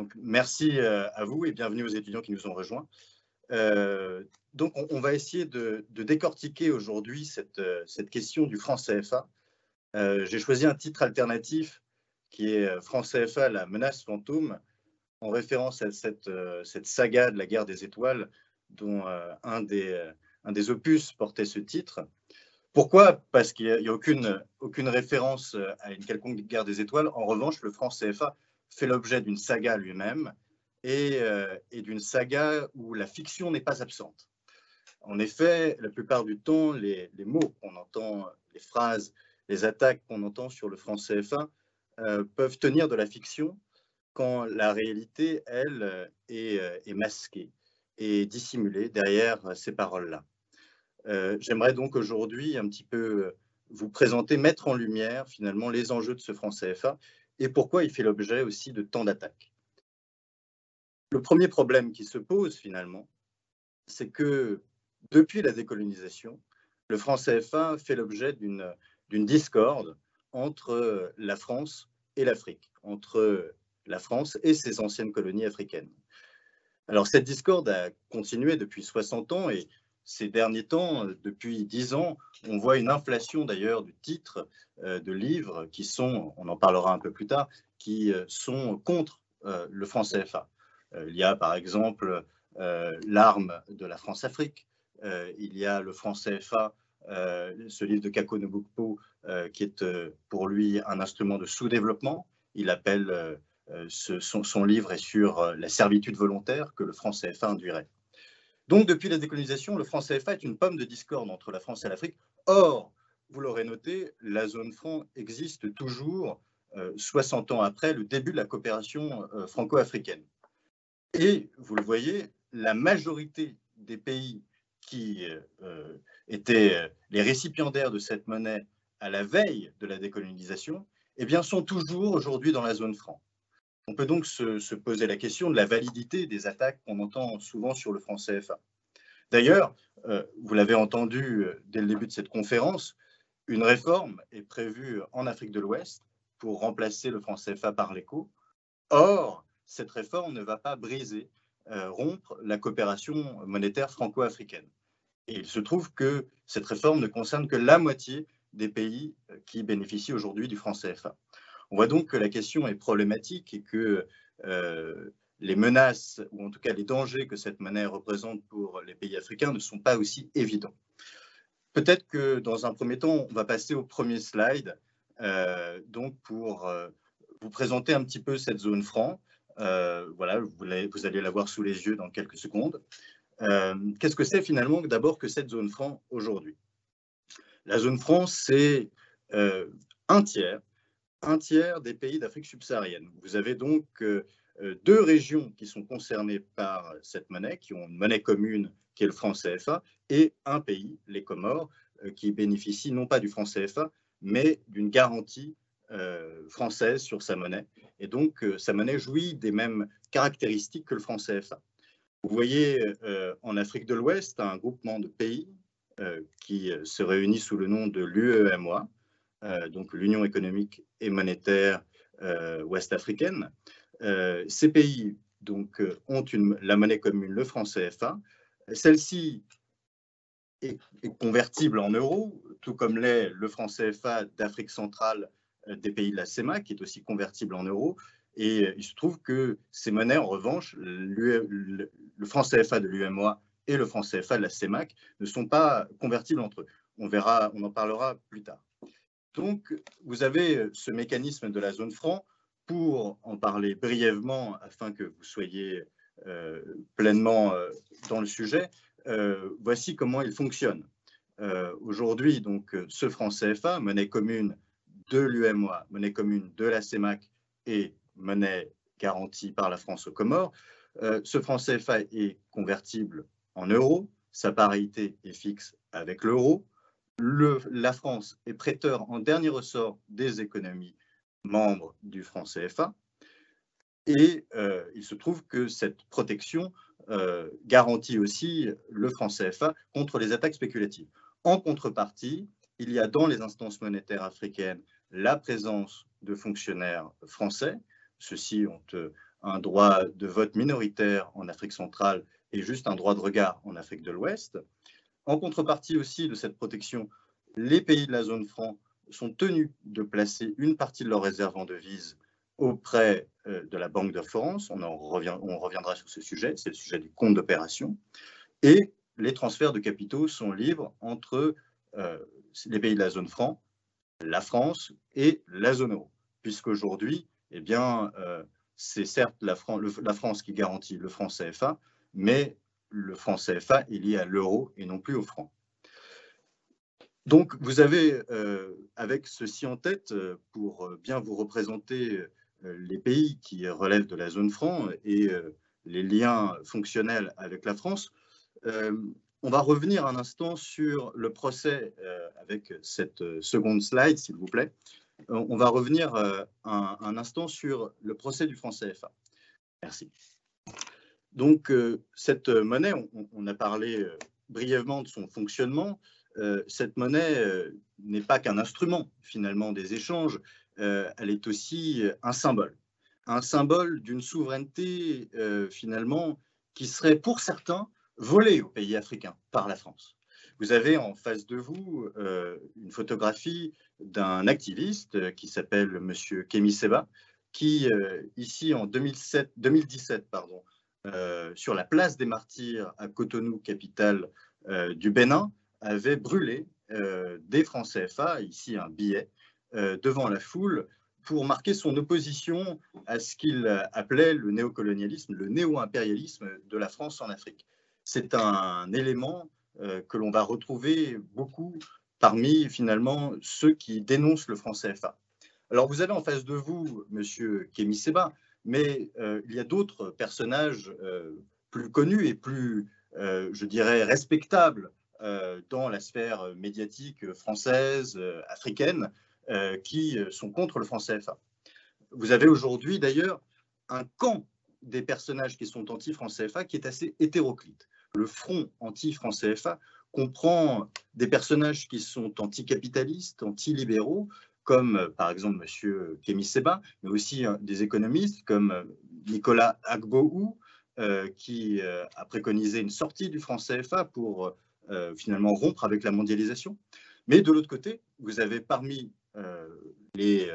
Donc, merci à vous et bienvenue aux étudiants qui nous ont rejoints. donc, on, va essayer de, décortiquer aujourd'hui cette, cette, question du franc CFA. J'ai choisi un titre alternatif qui est franc CFA, la menace fantôme, en référence à cette, saga de la guerre des étoiles dont un des, opus portait ce titre. Pourquoi? Parce qu'il n'y a, aucune, aucune référence euh, à une quelconque guerre des étoiles. En revanche, le franc CFA fait l'objet d'une saga lui-même et, euh, et d'une saga où la fiction n'est pas absente. En effet, la plupart du temps, les, mots qu'on entend, les phrases, les attaques qu'on entend sur le franc CFA euh, peuvent tenir de la fiction quand la réalité, elle, est, est masquée et dissimulée derrière ces paroles-là. Euh, j'aimerais donc aujourd'hui un petit peu euh, vous présenter, mettre en lumière finalement les enjeux de ce franc CFA et pourquoi il fait l'objet aussi de tant d'attaques. Le premier problème qui se pose finalement, c'est que depuis la décolonisation, le franc CFA fait l'objet d'une discorde entre la France et l'Afrique, entre la France et ses anciennes colonies africaines. Alors cette discorde a continué depuis 60 ans et ces derniers temps, euh, depuis dix ans, on voit une inflation d'ailleurs du titre euh, de livres qui sont, on en parlera un peu plus tard, qui euh, sont contre le franc CFA. Il y a par exemple L'arme de la France-Afrique, il y a le franc CFA, ce livre de Kako Nobukpo, qui est pour lui un instrument de sous-développement. Il appelle son, livre sur la servitude volontaire que le franc CFA induirait. Donc, depuis la décolonisation, le franc CFA est une pomme de discorde entre la France et l'Afrique. Or, vous l'aurez noté, la zone franc existe toujours 60 euh, ans après le début de la coopération euh, franco-africaine. Et vous le voyez, la majorité des pays qui euh, étaient les récipiendaires de cette monnaie à la veille de la décolonisation, eh bien, sont toujours aujourd'hui dans la zone franc. On peut donc se, poser la question de la validité des attaques qu'on entend souvent sur le franc CFA. D'ailleurs, euh, vous l'avez entendu euh, dès le début de cette conférence, une réforme est prévue en Afrique de l'Ouest pour remplacer le franc CFA par l'écho. Or, cette réforme ne va pas briser, euh, rompre la coopération monétaire franco-africaine. Et il se trouve que cette réforme ne concerne que la moitié des pays qui bénéficient aujourd'hui du franc CFA. On voit donc que la question est problématique et que euh, les menaces, ou en tout cas les dangers que cette monnaie représente pour les pays africains ne sont pas aussi évidents. Peut-être que dans un premier temps, on va passer au premier slide, euh, donc pour euh, vous présenter un petit peu cette zone franc. voilà, vous, vous, allez la voir sous les yeux dans quelques secondes. Qu'est-ce que c'est finalement d'abord que cette zone franc aujourd'hui? La zone franc, c'est un tiers un tiers des pays d'Afrique subsaharienne. Vous avez donc euh, euh, deux régions qui sont concernées par cette monnaie, qui ont une monnaie commune qui est le franc CFA, et un pays, les Comores, euh, qui bénéficie non pas du franc CFA, mais d'une garantie française sur sa monnaie. Et donc, sa monnaie jouit des mêmes caractéristiques que le franc CFA. Vous voyez en Afrique de l'Ouest un groupement de pays qui se réunit sous le nom de l'UEMOA, donc l'Union économique et monétaire euh, ouest-africaine. Euh, ces pays donc, ont une, la monnaie commune, le franc CFA. Celle-ci est, convertible en euros, tout comme l'est le franc CFA d'Afrique centrale des pays de la CEMA, qui est aussi convertible en euros. Et il se trouve que ces monnaies, en revanche, le, le franc CFA de l'UMOA et le franc CFA de la CEMAC ne sont pas convertibles entre eux. On verra, on en parlera plus tard. Donc, vous avez euh, ce mécanisme de la zone franc. Pour en parler brièvement, afin que vous soyez euh, pleinement euh, dans le sujet, voici comment il fonctionne. Aujourd'hui, donc, ce franc CFA, monnaie commune de l'UMOA, monnaie commune de la CEMAC et monnaie garantie par la France aux Comores, ce franc CFA est convertible en euros, sa parité est fixe avec l'euro, la France est prêteur en dernier ressort des économies membres du franc CFA. Et euh, il se trouve que cette protection euh, garantit aussi le franc CFA contre les attaques spéculatives. En contrepartie, il y a dans les instances monétaires africaines la présence de fonctionnaires français. Ceux-ci ont euh, un droit de vote minoritaire en Afrique centrale et juste un droit de regard en Afrique de l'Ouest. En contrepartie aussi de cette protection, les pays de la zone franc sont tenus de placer une partie de leurs réserves en devises auprès euh, de la Banque de France. On, en revient, on reviendra sur ce sujet, c'est le sujet du compte d'opération. Et les transferts de capitaux sont libres entre euh, les pays de la zone franc, la France et la zone euro, puisqu'aujourd'hui, eh euh, c'est certes la, France qui garantit le franc CFA, mais le franc CFA est lié à l'euro et non plus au franc. Donc, vous avez, euh, avec ceci en tête, euh, pour euh, bien vous représenter les pays qui relèvent de la zone franc et les liens fonctionnels avec la France, on va revenir un instant sur le procès, avec cette seconde slide, s'il vous plaît. On va revenir un, instant sur le procès du franc CFA. Merci. Donc, cette monnaie, on a parlé brièvement de son fonctionnement. Euh, cette monnaie euh, n'est pas qu'un instrument finalement des échanges, euh, elle est aussi un symbole, un symbole d'une souveraineté finalement qui serait pour certains volée aux pays africains par la France. Vous avez en face de vous une photographie d'un activiste qui s'appelle Monsieur Kemi Seba, qui ici en 2007, 2017 pardon, sur la place des Martyrs à Cotonou, capitale du Bénin, avait brûlé euh, des francs CFA, ici un billet, euh, devant la foule pour marquer son opposition à ce qu'il appelait le néocolonialisme, le néo-impérialisme de la France en Afrique. C'est un élément euh, que l'on va retrouver beaucoup parmi finalement ceux qui dénoncent le franc CFA. Alors vous avez en face de vous Monsieur Kémy Seba, mais il y a d'autres personnages plus connus et plus, je dirais, respectables euh, dans la sphère médiatique française, euh, africaine, euh, qui sont contre le franc CFA. Vous avez aujourd'hui d'ailleurs un camp des personnages qui sont anti-franc CFA qui est assez hétéroclite. Le front anti-franc CFA comprend des personnages qui sont anticapitalistes, anti-libéraux, comme par exemple M. Kémy Seba, mais aussi des économistes comme Nicolas Agboou, qui a préconisé une sortie du franc CFA pour euh, finalement rompre avec la mondialisation. Mais de l'autre côté, vous avez parmi euh, les,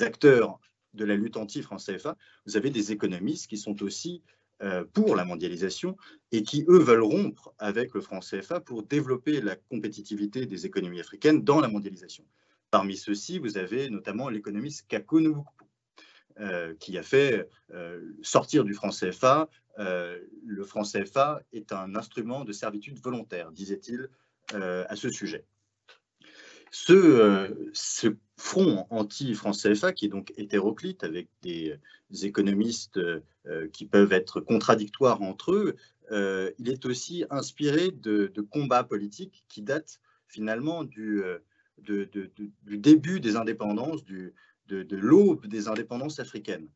acteurs de la lutte anti-franc CFA, vous avez des économistes qui sont aussi euh, pour la mondialisation et qui, eux, veulent rompre avec le franc CFA pour développer la compétitivité des économies africaines dans la mondialisation. Parmi ceux-ci, vous avez notamment l'économiste Kako euh, qui a fait sortir du franc CFA euh, le franc CFA est un instrument de servitude volontaire, disait-il euh, à ce sujet. Ce, euh, ce front anti-franc CFA, qui est donc hétéroclite, avec des économistes qui peuvent être contradictoires entre eux, il est aussi inspiré de, combats politiques qui datent finalement du, du début des indépendances, du, de, l'aube des indépendances africaines.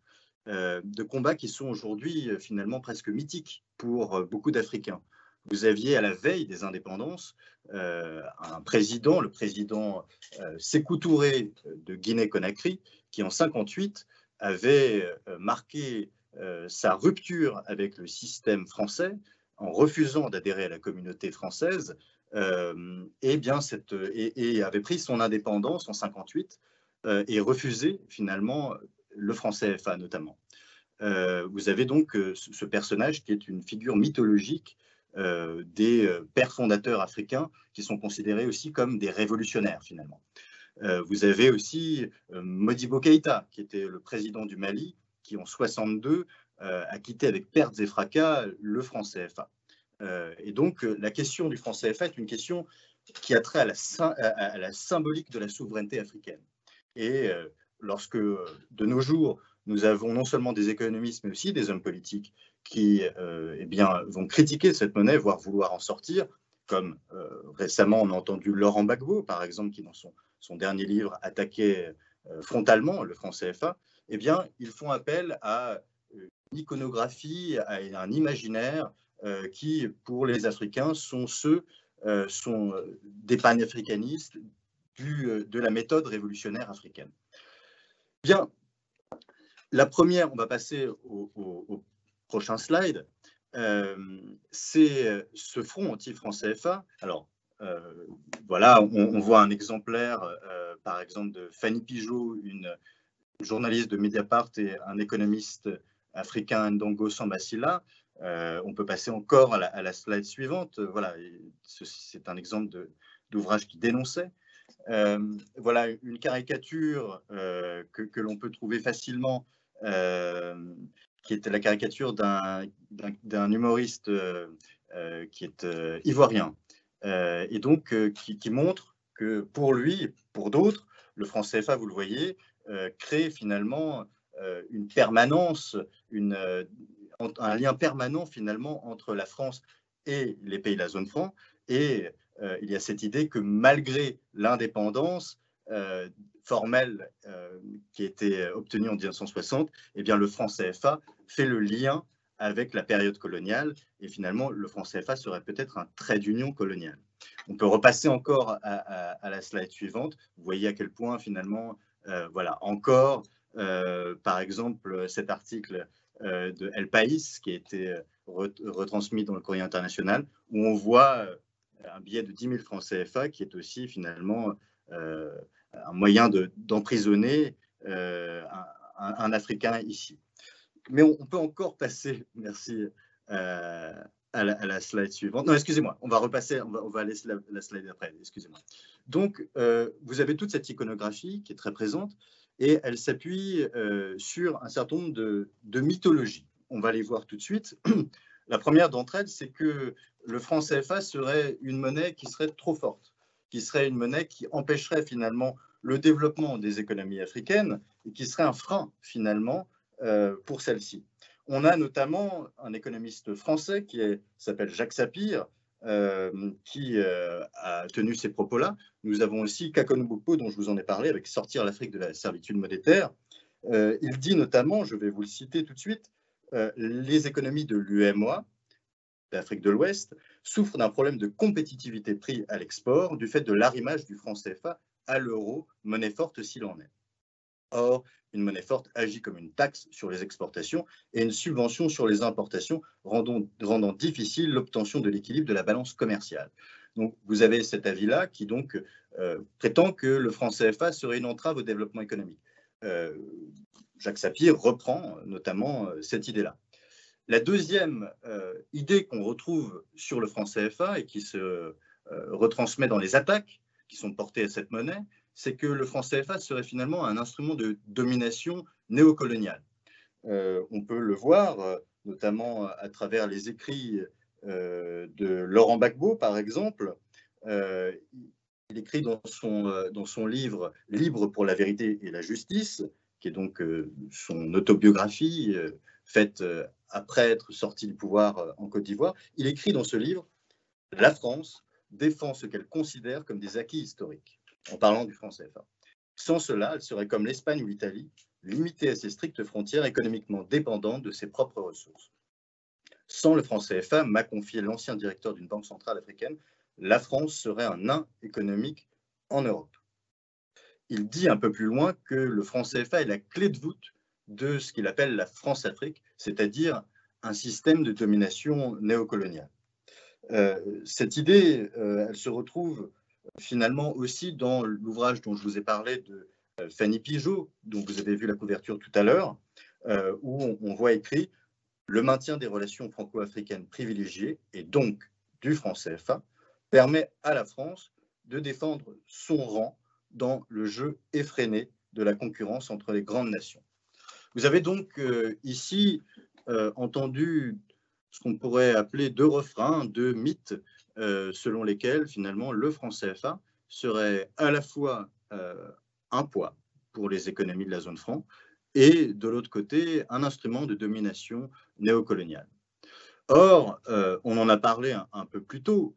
Euh, de combats qui sont aujourd'hui euh, finalement presque mythiques pour euh, beaucoup d'Africains. Vous aviez à la veille des indépendances un président, le président Sékou Touré de Guinée-Conakry, qui en 58 avait marqué sa rupture avec le système français en refusant d'adhérer à la communauté française et, bien et, avait pris son indépendance en 58 et refusé finalement le français CFA notamment. Euh, vous avez donc euh, ce personnage qui est une figure mythologique euh, des pères fondateurs africains qui sont considérés aussi comme des révolutionnaires finalement. vous avez aussi Modibo Keïta, qui était le président du Mali, qui en 62 a quitté avec pertes et fracas le franc CFA. Et donc la question du franc CFA est une question qui a trait à la, symbolique de la souveraineté africaine. Et lorsque de nos jours, nous avons non seulement des économistes, mais aussi des hommes politiques qui euh, eh bien, vont critiquer cette monnaie, voire vouloir en sortir, comme euh, récemment on a entendu Laurent Gbagbo, par exemple, qui dans son, dernier livre attaquait euh, frontalement le franc CFA, eh bien, ils font appel à une iconographie, à un imaginaire qui, pour les Africains, sont ceux sont des panafricanistes du, de la méthode révolutionnaire africaine. Bien, la première, on va passer au, prochain slide, c'est ce front anti-franc CFA. Alors, voilà, on, voit un exemplaire, par exemple, de Fanny Pigeot, une journaliste de Mediapart et un économiste africain, Ndongo Sambasila. On peut passer encore à la, slide suivante. Voilà, c'est un exemple d'ouvrage qui dénonçait. voilà une caricature que, l'on peut trouver facilement qui était la caricature d'un humoriste qui est ivoirien, et donc qui, montre que pour lui, pour d'autres, le franc CFA, vous le voyez, crée finalement une permanence, une, un lien permanent finalement entre la France et les pays de la zone franc. Et il y a cette idée que malgré l'indépendance, formelle euh, qui était obtenue en 1960, eh bien, le franc CFA fait le lien avec la période coloniale et finalement le franc CFA serait peut-être un trait d'union colonial. On peut repasser encore à, la slide suivante. Vous voyez à quel point finalement, euh, voilà, encore, euh, par exemple, cet article de El País qui a été retransmis dans le courrier international, où on voit un billet de 10 000 francs CFA qui est aussi finalement un moyen d'emprisonner euh, un, Africain ici. Mais on, peut encore passer, merci, euh, à, la, slide suivante. Non, excusez-moi, on va repasser, on va, laisser la, slide après, excusez-moi. Donc, euh, vous avez toute cette iconographie qui est très présente et elle s'appuie sur un certain nombre de, mythologies. On va les voir tout de suite. La première d'entre elles, c'est que le franc CFA serait une monnaie qui serait trop forte qui serait une monnaie qui empêcherait finalement le développement des économies africaines et qui serait un frein finalement euh, pour celles-ci. On a notamment un économiste français qui s'appelle Jacques Sapir, euh, qui euh, a tenu ces propos-là. Nous avons aussi Kakon dont je vous en ai parlé, avec Sortir l'Afrique de la servitude monétaire. il dit notamment, je vais vous le citer tout de suite, les économies de l'UMOA, d'Afrique de l'Ouest, souffre d'un problème de compétitivité prix à l'export du fait de l'arrimage du franc CFA à l'euro, monnaie forte s'il en est. Or, une monnaie forte agit comme une taxe sur les exportations et une subvention sur les importations, rendant, difficile l'obtention de l'équilibre de la balance commerciale. Donc, vous avez cet avis-là qui donc euh, prétend que le franc CFA serait une entrave au développement économique. Euh, Jacques Sapir reprend notamment euh, cette idée-là. La deuxième idée qu'on retrouve sur le franc CFA et qui se retransmet dans les attaques qui sont portées à cette monnaie, c'est que le franc CFA serait finalement un instrument de domination néocoloniale. Euh, on peut le voir notamment à travers les écrits de Laurent Gbagbo, par exemple. il écrit dans son, dans son livre Libre pour la vérité et la justice, qui est donc son autobiographie faite après être sorti du pouvoir euh, en Côte d'Ivoire, il écrit dans ce livre La France défend ce qu'elle considère comme des acquis historiques, en parlant du franc CFA. Sans cela, elle serait comme l'Espagne ou l'Italie, limitée à ses strictes frontières économiquement dépendantes de ses propres ressources. Sans le franc CFA, m'a confié l'ancien directeur d'une banque centrale africaine, la France serait un nain économique en Europe. Il dit un peu plus loin que le franc CFA est la clé de voûte de ce qu'il appelle la France-Afrique, c'est-à-dire un système de domination néocoloniale. Euh, cette idée, euh, elle se retrouve finalement aussi dans l'ouvrage dont je vous ai parlé de euh, Fanny Pigeot, dont vous avez vu la couverture tout à l'heure, où on, voit écrit le maintien des relations franco-africaines privilégiées et donc du franc CFA permet à la France de défendre son rang dans le jeu effréné de la concurrence entre les grandes nations. Vous avez donc euh, ici euh, entendu ce qu'on pourrait appeler deux refrains, deux mythes, euh, selon lesquels finalement le franc CFA serait à la fois un poids pour les économies de la zone franc et de l'autre côté un instrument de domination néocoloniale. Or, on en a parlé un peu plus tôt,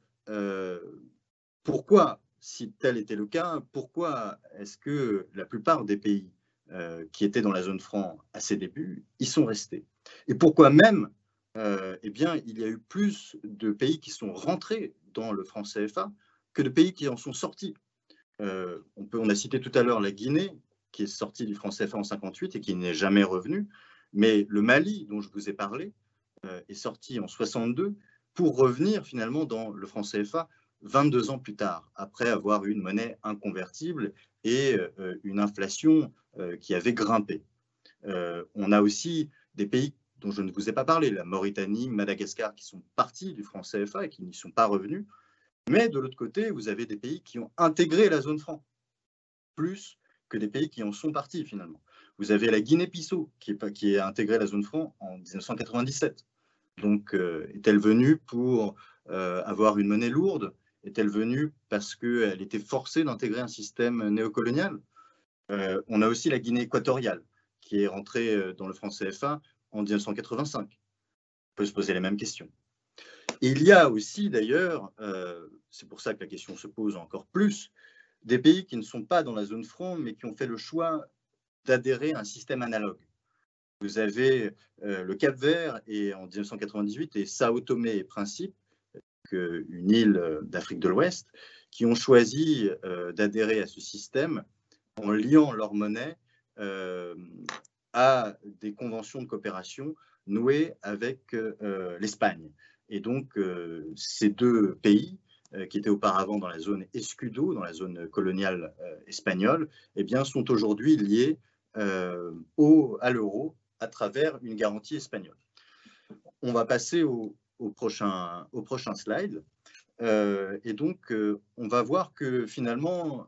pourquoi, si tel était le cas, pourquoi est-ce que la plupart des pays euh, qui étaient dans la zone franc à ses débuts, ils sont restés? Et pourquoi même euh, Eh bien, il y a eu plus de pays qui sont rentrés dans le franc CFA que de pays qui en sont sortis. Euh, on, peut, a cité tout à l'heure la Guinée, qui est sorti du franc CFA en 58 et qui n'est jamais revenu. Mais le Mali, dont je vous ai parlé, est sorti en 62 pour revenir finalement dans le franc CFA 22 ans plus tard, après avoir eu une monnaie inconvertible et une inflation qui avait grimpé. on a aussi des pays dont je ne vous ai pas parlé, la Mauritanie, Madagascar, qui sont partis du franc CFA et qui n'y sont pas revenus. Mais de l'autre côté, vous avez des pays qui ont intégré la zone franc, plus que des pays qui en sont partis finalement. Vous avez la Guinée-Bissau qui, a intégré la zone franc en 1997. Donc, euh, est-elle venue pour euh, avoir une monnaie lourde? Est-elle venue parce qu'elle était forcée d'intégrer un système néocolonial? Euh, On a aussi la Guinée équatoriale qui est rentrée dans le franc CFA en 1985. On peut se poser les mêmes questions. il y a aussi d'ailleurs, euh, c'est pour ça que la question se pose encore plus, des pays qui ne sont pas dans la zone franc, mais qui ont fait le choix d'adhérer à un système analogue. Vous avez euh, le Cap Vert et en 1998 et Sao Tomé et Principe, une île d'Afrique de l'Ouest, qui ont choisi euh, d'adhérer à ce système en liant leur monnaie à des conventions de coopération nouées avec euh, l'Espagne. Et donc, euh, ces deux pays, euh, qui étaient auparavant dans la zone Escudo, dans la zone coloniale espagnole, eh bien, sont aujourd'hui liés au, à l'euro à travers une garantie espagnole. On va passer au prochain, au prochain slide. et donc, on va voir que finalement,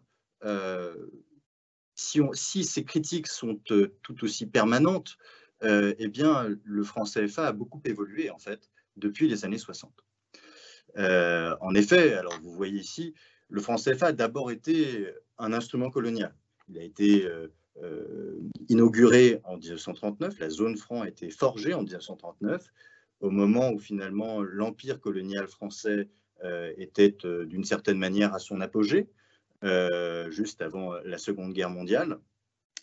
si, ces critiques sont euh, tout aussi permanentes, euh, eh bien, le franc CFA a beaucoup évolué, en fait, depuis les années 60. Euh, en effet, alors vous voyez ici, le franc CFA a d'abord été un instrument colonial. Il a été inauguré en 1939, la zone franc a été forgée en 1939, au moment où finalement l'empire colonial français était d'une certaine manière à son apogée. Euh, juste avant la Seconde Guerre mondiale.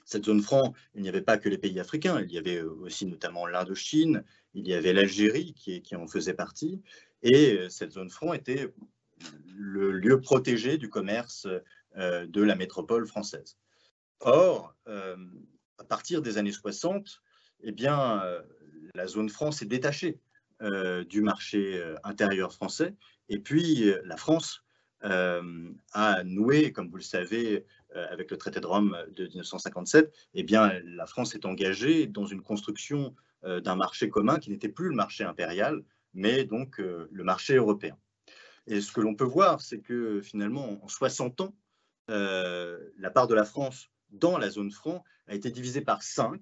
Cette zone franc, il n'y avait pas que les pays africains, il y avait aussi notamment l'Indochine, il y avait l'Algérie qui, en faisait partie, et euh, cette zone franc était le lieu protégé du commerce euh, de la métropole française. Or, à partir des années 60, eh bien, la zone franc s'est détachée du marché intérieur français, et puis la France euh, a noué, comme vous le savez, euh, avec le traité de Rome de 1957, eh bien, la France est engagée dans une construction euh, d'un marché commun qui n'était plus le marché impérial, mais donc le marché européen. Et ce que l'on peut voir, c'est que finalement, en 60 ans, la part de la France dans la zone franc a été divisée par 5,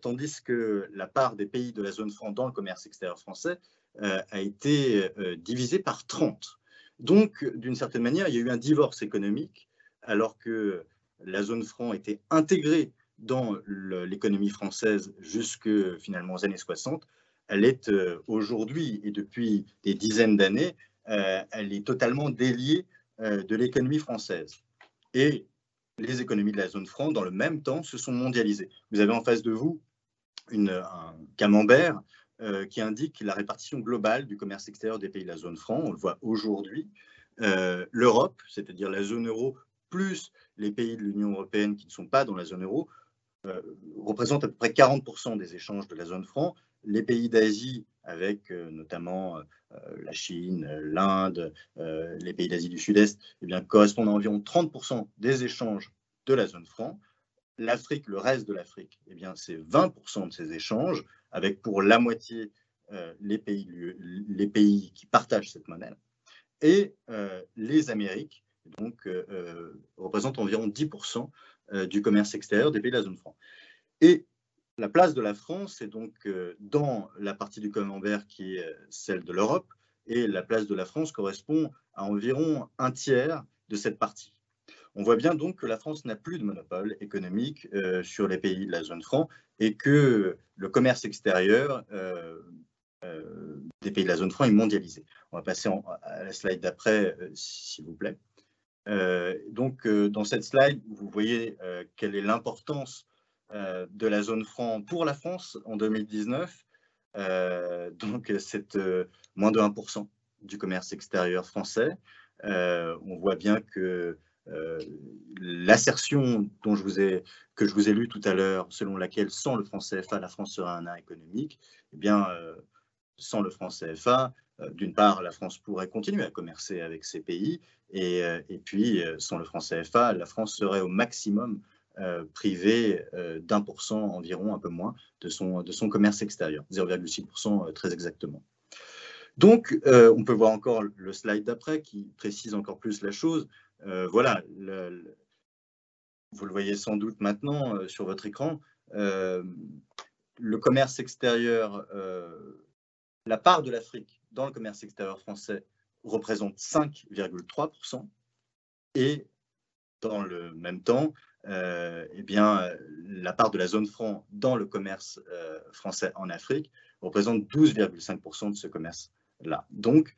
tandis que la part des pays de la zone franc dans le commerce extérieur français a été divisée par 30. Donc, d'une certaine manière, il y a eu un divorce économique, alors que la zone franc était intégrée dans l'économie française jusque finalement aux années 60. Elle est euh, aujourd'hui et depuis des dizaines d'années, euh, elle est totalement déliée euh, de l'économie française. Et les économies de la zone franc, dans le même temps, se sont mondialisées. Vous avez en face de vous une, un camembert euh, qui indique la répartition globale du commerce extérieur des pays de la zone franc. On le voit aujourd'hui. Euh, L'Europe, c'est-à-dire la zone euro, plus les pays de l'Union européenne qui ne sont pas dans la zone euro, euh, représentent à peu près 40% des échanges de la zone franc. Les pays d'Asie, avec notamment la Chine, l'Inde, les pays d'Asie du Sud-Est, eh correspondent à environ 30% des échanges de la zone franc. L'Afrique, le reste de l'Afrique, eh c'est 20% de ces échanges avec pour la moitié euh, les, pays, qui partagent cette monnaie. Et euh, les Amériques, donc, euh, représentent environ 10% du commerce extérieur des pays de la zone franc. Et la place de la France est donc dans la partie du camembert qui est celle de l'Europe, et la place de la France correspond à environ un tiers de cette partie. On voit bien donc que la France n'a plus de monopole économique euh, sur les pays de la zone franc et que le commerce extérieur euh, euh, des pays de la zone franc est mondialisé. On va passer à la slide d'après, s'il vous plaît. donc, dans cette slide, vous voyez quelle est l'importance de la zone franc pour la France en 2019. donc, c'est moins de 1% du commerce extérieur français. on voit bien que l'assertion vous ai, que je vous ai lue tout à l'heure, selon laquelle sans le franc CFA, la France serait un nain économique, eh bien, sans le franc CFA, d'une part, la France pourrait continuer à commercer avec ces pays, et, puis, sans le franc CFA, la France serait au maximum euh, privé euh, d'un pour cent environ, un peu moins, de son, commerce extérieur, 0,6% euh, très exactement. Donc, on peut voir encore le slide d'après qui précise encore plus la chose. Voilà, vous le voyez sans doute maintenant sur votre écran. le commerce extérieur, la part de l'Afrique dans le commerce extérieur français représente 5,3% et dans le même temps, euh, eh bien, la part de la zone franc dans le commerce euh, français en Afrique représente 12,5% de ce commerce-là. Donc,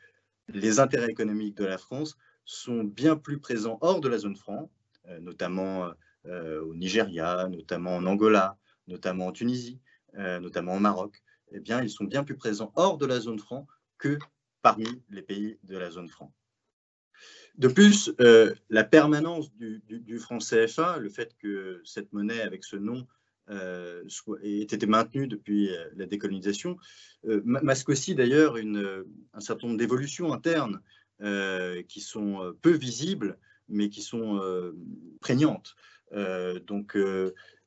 les intérêts économiques de la France sont bien plus présents hors de la zone franc, euh, notamment au Nigeria, notamment en Angola, notamment en Tunisie, notamment au Maroc. Eh bien, ils sont bien plus présents hors de la zone franc que parmi les pays de la zone franc. De plus, euh, la permanence du, franc CFA, le fait que cette monnaie avec ce nom euh, ait été maintenue depuis euh, la décolonisation, masque aussi d'ailleurs un certain nombre d'évolutions internes qui sont peu visibles, mais qui sont prégnantes. donc,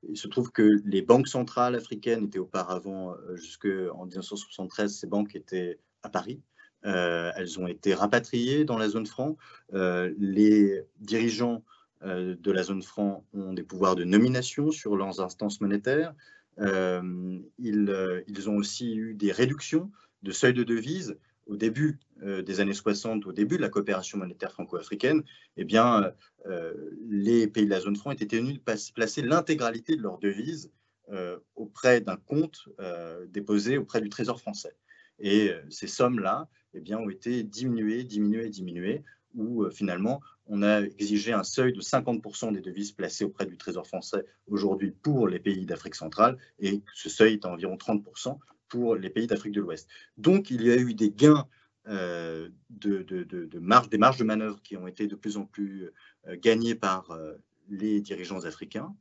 il se trouve que les banques centrales africaines étaient auparavant, jusqu'en 1973, ces banques étaient à Paris. Euh, elles ont été rapatriées dans la zone franc. Euh, les dirigeants euh, de la zone franc ont des pouvoirs de nomination sur leurs instances monétaires. Ils, ont aussi eu des réductions de seuil de devise au début des années 60, au début de la coopération monétaire franco-africaine, eh bien, les pays de la zone franc étaient tenus de placer l'intégralité de leurs devises auprès d'un compte déposé auprès du Trésor français. Et ces sommes-là eh bien, ont été diminuées, diminuées, diminuées, où euh, finalement, on a exigé un seuil de 50% des devises placées auprès du Trésor français aujourd'hui pour les pays d'Afrique centrale, et ce seuil est à environ 30% pour les pays d'Afrique de l'Ouest. Donc, il y a eu des gains euh, de, marge, des marges de manœuvre qui ont été de plus en plus euh, gagnées par les dirigeants africains,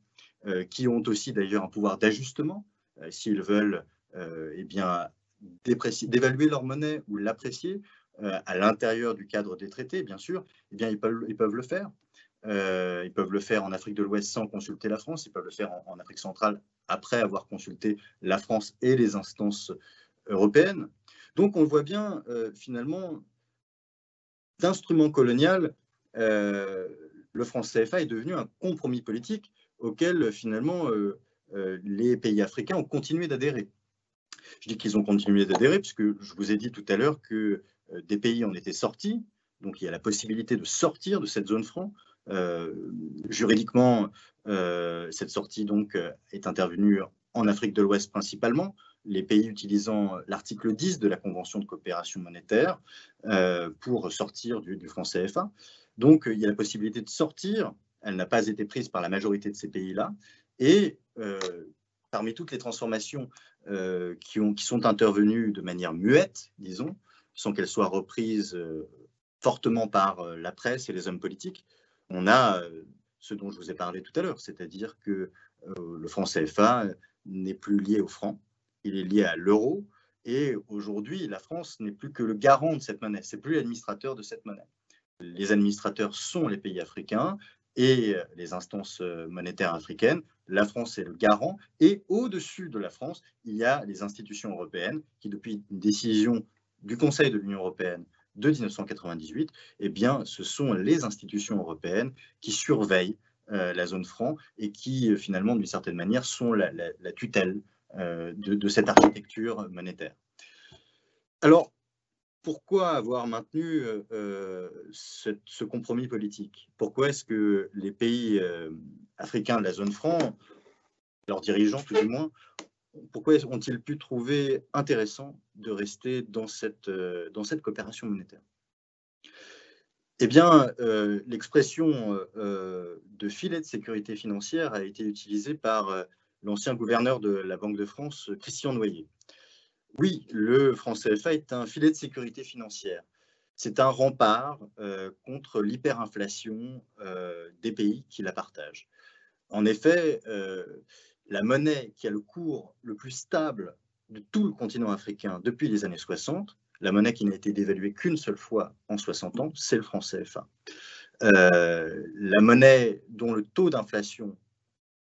qui ont aussi d'ailleurs un pouvoir d'ajustement s'ils veulent eh d'évaluer leur monnaie ou l'apprécier euh, à l'intérieur du cadre des traités, bien sûr, eh ils peuvent le faire. Euh, ils peuvent le faire en Afrique de l'Ouest sans consulter la France, ils peuvent le faire en, Afrique centrale après avoir consulté la France et les instances européennes. Donc on voit bien, euh, finalement, d'instrument colonial, le franc CFA est devenu un compromis politique auquel finalement les pays africains ont continué d'adhérer. Je dis qu'ils ont continué d'adhérer puisque je vous ai dit tout à l'heure que euh, des pays en étaient sortis, donc il y a la possibilité de sortir de cette zone franc. Euh, juridiquement, euh, cette sortie donc est intervenue en Afrique de l'Ouest principalement, les pays utilisant l'article 10 de la Convention de coopération monétaire pour sortir du, franc CFA. Donc il y a la possibilité de sortir, elle n'a pas été prise par la majorité de ces pays-là, et parmi toutes les transformations euh, qui, ont, qui, sont intervenues de manière muette, disons, sans qu'elles soient reprises euh, fortement par euh, la presse et les hommes politiques, on a ce dont je vous ai parlé tout à l'heure, c'est-à-dire que le franc CFA n'est plus lié au franc, il est lié à l'euro, et aujourd'hui, la France n'est plus que le garant de cette monnaie, c'est plus l'administrateur de cette monnaie. Les administrateurs sont les pays africains, et euh, les instances euh, monétaires africaines. La France est le garant. Et au-dessus de la France, il y a les institutions européennes qui, depuis une décision du Conseil de l'Union européenne de 1998, eh bien, ce sont les institutions européennes qui surveillent euh, la zone franc et qui, finalement, d'une certaine manière, sont la, tutelle de, de, cette architecture monétaire. Alors, pourquoi avoir maintenu euh, euh, ce, compromis politique? Pourquoi est-ce que les pays euh, africains de la zone franc, leurs dirigeants tout du moins, pourquoi ont-ils pu trouver intéressant de rester dans cette, cette coopération monétaire? Eh bien, l'expression de filet de sécurité financière a été utilisée par l'ancien gouverneur de la Banque de France, Christian Noyer. Oui, le franc CFA est un filet de sécurité financière. c'est un rempart contre l'hyperinflation des pays qui la partagent. En effet, la monnaie qui a le cours le plus stable de tout le continent africain depuis les années 60, la monnaie qui n'a été dévaluée qu'une seule fois en 60 ans, c'est le franc CFA. la monnaie dont le taux d'inflation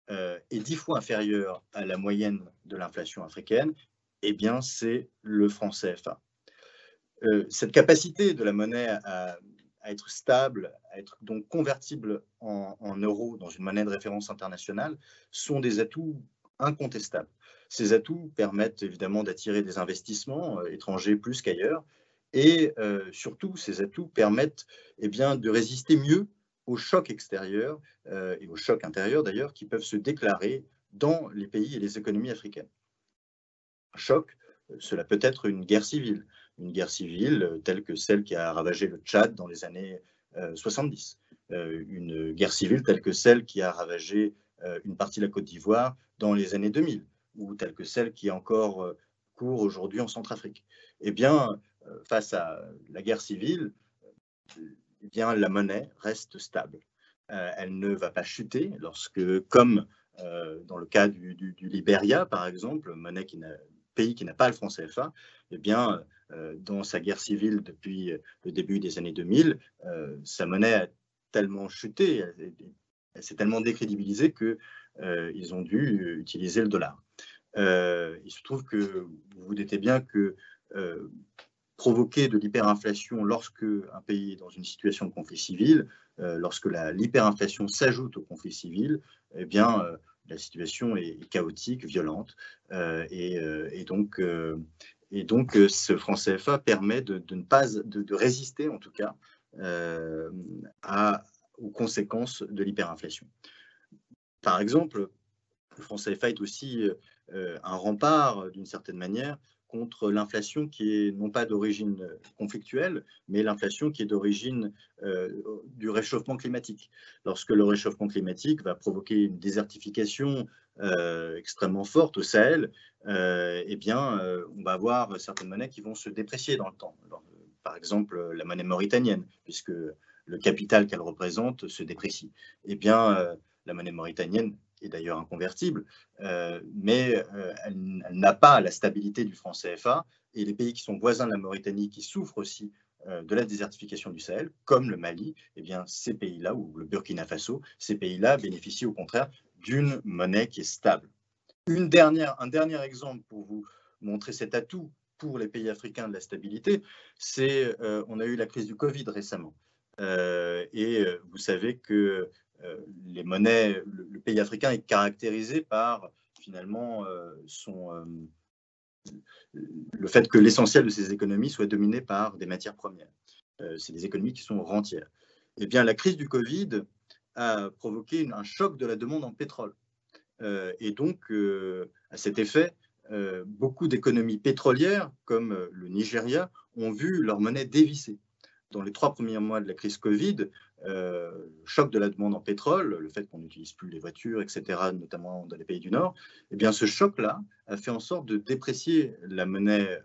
est dix fois inférieur à la moyenne de l'inflation africaine, eh bien, c'est le franc CFA. Euh, cette capacité de la monnaie à, être stable, à être donc convertible en, euros dans une monnaie de référence internationale, sont des atouts incontestables. Ces atouts permettent évidemment d'attirer des investissements euh, étrangers plus qu'ailleurs, et euh, surtout, ces atouts permettent eh bien, de résister mieux aux chocs extérieurs et aux chocs intérieurs d'ailleurs qui peuvent se déclarer dans les pays et les économies africaines. Un choc, cela peut être une guerre civile, une guerre civile euh, telle que celle qui a ravagé le Tchad dans les années 70, euh, euh, une guerre civile telle que celle qui a ravagé une partie de la Côte d'Ivoire dans les années 2000, ou telle que celle qui est encore court aujourd'hui en Centrafrique. Eh bien, face à la guerre civile, eh bien, la monnaie reste stable. elle ne va pas chuter lorsque, comme dans le cas du, du, Libéria, par exemple, monnaie qui pays qui n'a pas le franc CFA, eh bien, dans sa guerre civile depuis euh, le début des années 2000, euh, sa monnaie a tellement chuté, elle, s'est tellement décrédibilisée qu'ils ont dû utiliser le dollar. il se trouve que vous vous doutez bien que provoquer de l'hyperinflation lorsque un pays est dans une situation de conflit civil, lorsque l'hyperinflation s'ajoute au conflit civil, eh bien, la situation est chaotique, violente, et, donc, et donc, euh, ce franc CFA permet de, ne pas, de, résister en tout cas euh, aux conséquences de l'hyperinflation. Par exemple, le franc CFA est aussi euh, un rempart d'une certaine manière contre l'inflation qui est non pas d'origine conflictuelle, mais l'inflation qui est d'origine du réchauffement climatique. Lorsque le réchauffement climatique va provoquer une désertification extrêmement forte au Sahel, euh, eh bien, euh, on va avoir certaines monnaies qui vont se déprécier dans le temps. par exemple, la monnaie mauritanienne, puisque le capital qu'elle représente se déprécie. Eh bien, euh, la monnaie mauritanienne est d'ailleurs inconvertible, mais elle, n'a pas la stabilité du franc CFA. Et les pays qui sont voisins de la Mauritanie, qui souffrent aussi de la désertification du Sahel, comme le Mali, eh bien, ces pays-là, ou le Burkina Faso, ces pays-là bénéficient au contraire d'une monnaie qui est stable un dernier exemple pour vous montrer cet atout pour les pays africains de la stabilité, c'est euh, on a eu la crise du Covid récemment. Euh, et euh, vous savez que les monnaies, le, pays africain est caractérisé par finalement son, le fait que l'essentiel de ses économies soit dominé par des matières premières. c'est des économies qui sont rentières. Eh bien, la crise du Covid a provoqué un choc de la demande en pétrole. Euh, et donc, euh, à cet effet, euh, beaucoup d'économies pétrolières, comme le Nigeria, ont vu leur monnaie dévisser. Dans les trois premiers mois de la crise Covid, le choc de la demande en pétrole, le fait qu'on n'utilise plus les voitures, etc., notamment dans les pays du Nord, eh bien, ce choc-là a fait en sorte de déprécier la monnaie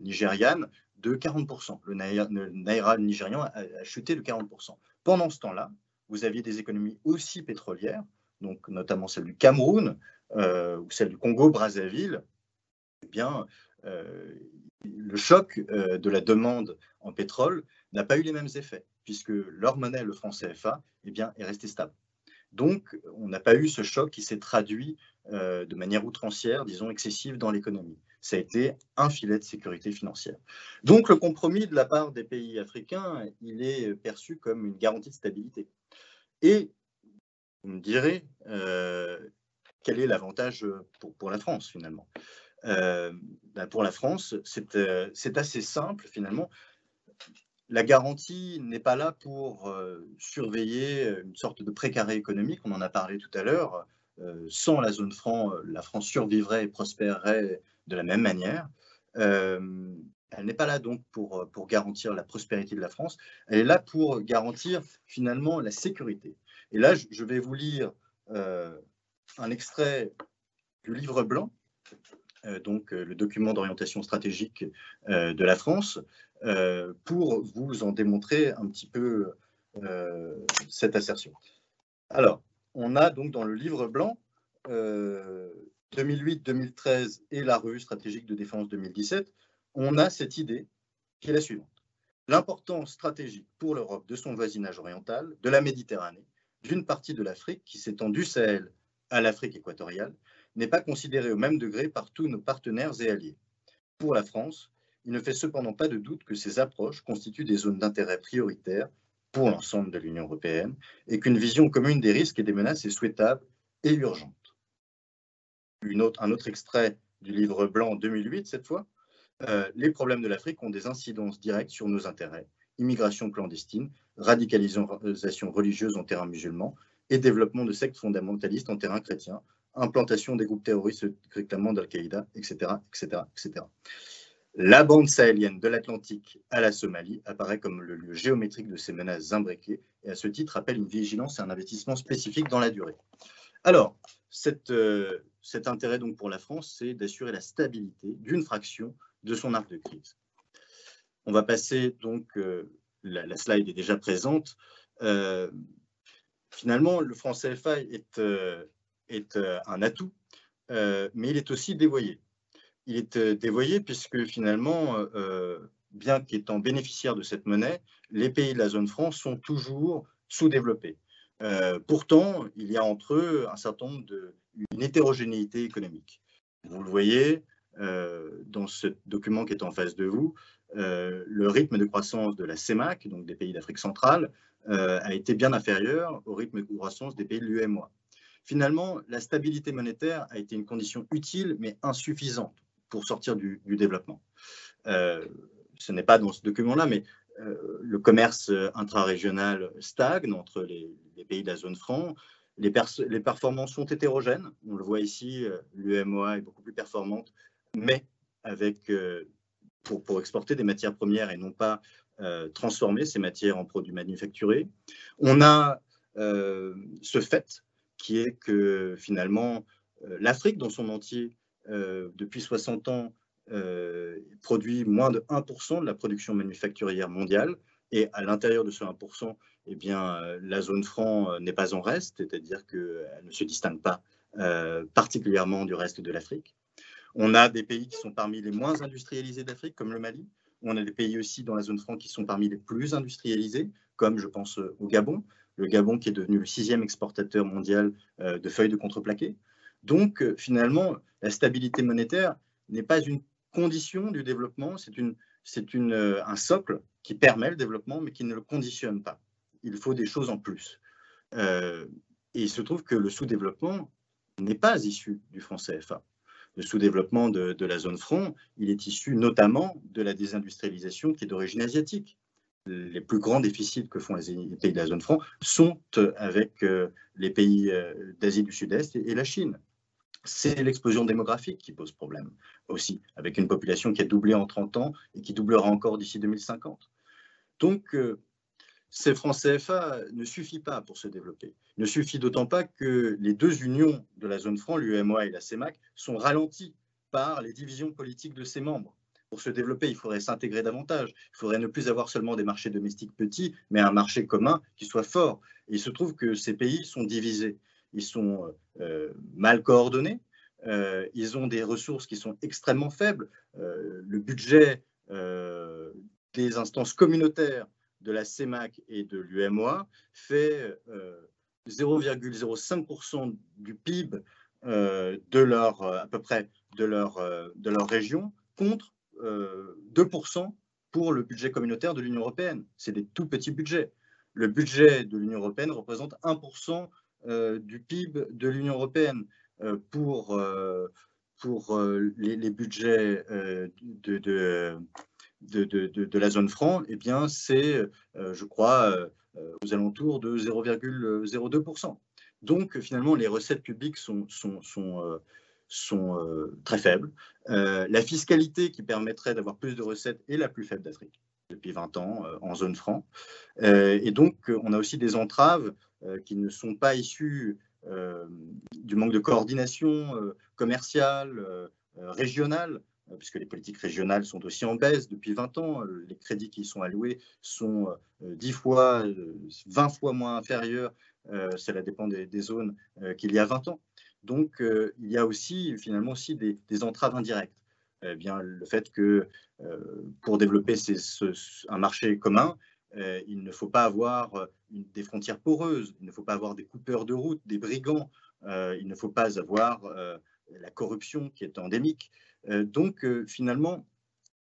nigériane de 40%. Le naira, nigérian a chuté de 40%. Pendant ce temps-là, vous aviez des économies aussi pétrolières donc notamment celle du Cameroun euh, ou celle du Congo-Brazzaville, eh bien, euh, le choc euh, de la demande en pétrole n'a pas eu les mêmes effets, puisque leur monnaie, le franc CFA, eh bien, est resté stable. Donc, on n'a pas eu ce choc qui s'est traduit de manière outrancière, disons excessive, dans l'économie. Ça a été un filet de sécurité financière. Donc, le compromis de la part des pays africains, il est perçu comme une garantie de stabilité. Et vous me direz euh, quel est l'avantage pour, pour, la France finalement? Euh, ben, pour la France, euh, c'est assez simple finalement. La garantie n'est pas là pour surveiller une sorte de précaré économique, on en a parlé tout à l'heure. sans la zone franc, la France survivrait et prospérerait de la même manière. Elle n'est pas là donc pour, pour garantir la prospérité de la France, elle est là pour garantir finalement la sécurité. Et là, je vais vous lire euh, un extrait du livre blanc donc le document d'orientation stratégique de la France, pour vous en démontrer un petit peu cette assertion. Alors, on a donc dans le livre blanc 2008-2013 et la revue stratégique de défense 2017, on a cette idée qui est la suivante. L'importance stratégique pour l'Europe de son voisinage oriental, de la Méditerranée, d'une partie de l'Afrique qui s'étend du Sahel à l'Afrique équatoriale, n'est pas considérée au même degré par tous nos partenaires et alliés. Pour la France, il ne fait cependant pas de doute que ces approches constituent des zones d'intérêt prioritaires pour l'ensemble de l'Union européenne et qu'une vision commune des risques et des menaces est souhaitable et urgente. un autre extrait du livre blanc 2008, cette fois, euh, les problèmes de l'Afrique ont des incidences directes sur nos intérêts. Immigration clandestine, radicalisation religieuse en terrain musulman et développement de sectes fondamentalistes en terrain chrétien, implantation des groupes terroristes réclamant d'Al-Qaïda, etc., etc., etc. La bande sahélienne de l'Atlantique à la Somalie apparaît comme le lieu géométrique de ces menaces imbriquées et à ce titre appelle une vigilance et un investissement spécifique dans la durée. Alors, euh, cet intérêt donc pour la France, c'est d'assurer la stabilité d'une fraction de son arc de crise. On va passer donc, euh, la, slide est déjà présente. Euh, finalement, le franc CFA est, euh, est un atout, mais il est aussi dévoyé. Il est dévoyé puisque finalement, bien qu'étant bénéficiaires de cette monnaie, les pays de la zone franc sont toujours sous-développés. pourtant, il y a entre eux un certain nombre de, une hétérogénéité économique. Vous le voyez, dans ce document qui est en face de vous, euh, le rythme de croissance de la CEMAC, donc des pays d'Afrique centrale, euh, a été bien inférieur au rythme de croissance des pays de l'UMOA. Finalement, la stabilité monétaire a été une condition utile mais insuffisante pour sortir du, développement. ce n'est pas dans ce document-là, mais le commerce intra-régional stagne entre les, pays de la zone franc. Les, les, performances sont hétérogènes. On le voit ici, l'UMOA est beaucoup plus performante mais avec, euh, pour, exporter des matières premières et non pas euh, transformer ces matières en produits manufacturés. On a euh, ce fait qui est que finalement, l'Afrique dans son entier, depuis 60 ans, produit moins de 1% de la production manufacturière mondiale. Et à l'intérieur de ce 1%, eh bien, la zone franc n'est pas en reste, c'est-à-dire qu'elle ne se distingue pas particulièrement du reste de l'Afrique. On a des pays qui sont parmi les moins industrialisés d'Afrique, comme le Mali. On a des pays aussi dans la zone franc qui sont parmi les plus industrialisés, comme je pense euh, au Gabon. Le Gabon qui est devenu le sixième exportateur mondial euh, de feuilles de contreplaqué. Donc, euh, finalement, la stabilité monétaire n'est pas une condition du développement, c'est un socle qui permet le développement, mais qui ne le conditionne pas. Il faut des choses en plus. et il se trouve que le sous-développement n'est pas issu du franc CFA le sous-développement de, la zone franc, il est issu notamment de la désindustrialisation qui est d'origine asiatique. Les plus grands déficits que font les pays de la zone franc sont avec euh, les pays euh, d'Asie du Sud-Est et la Chine. C'est l'explosion démographique qui pose problème aussi, avec une population qui a doublé en 30 ans et qui doublera encore d'ici 2050. Donc, euh, ces francs CFA ne suffit pas pour se développer. Ne suffit d'autant pas que les deux unions de la zone franc, l'UMOA et la CEMAC, sont ralenties par les divisions politiques de ses membres. Pour se développer, il faudrait s'intégrer davantage. Il faudrait ne plus avoir seulement des marchés domestiques petits, mais un marché commun qui soit fort. Il se trouve que ces pays sont divisés. Ils sont euh, mal coordonnés. Euh, ils ont des ressources qui sont extrêmement faibles. Euh, le budget des instances communautaires de la CEMAC et de l'UMOA fait 0,05% euh, du PIB euh, de leur, à peu près de leur, euh, de région contre 2% pour le budget communautaire de l'Union européenne. C'est des tout petits budgets. Le budget de l'Union européenne représente 1% du PIB de l'Union européenne. pour, les, budgets de, de, la zone franc, eh bien, c'est, euh, je crois, euh, euh, aux alentours de 0,02%. Donc, finalement, les recettes publiques sont, sont, très faibles. la fiscalité qui permettrait d'avoir plus de recettes est la plus faible d'Afrique depuis 20 ans en zone franc. et donc, on a aussi des entraves qui ne sont pas issues du manque de coordination commerciale régionales, puisque les politiques régionales sont aussi en baisse depuis 20 ans. Les crédits qui sont alloués sont 10 fois, 20 fois moins inférieurs, cela dépend des, zones, qu'il y a 20 ans. Donc, il y a aussi, finalement, aussi des, entraves indirectes. Eh bien, le fait que pour développer un marché commun, euh, il ne faut pas avoir euh, des frontières poreuses, il ne faut pas avoir des coupeurs de route, des brigands, euh, il ne faut pas avoir la corruption qui est endémique. Donc finalement,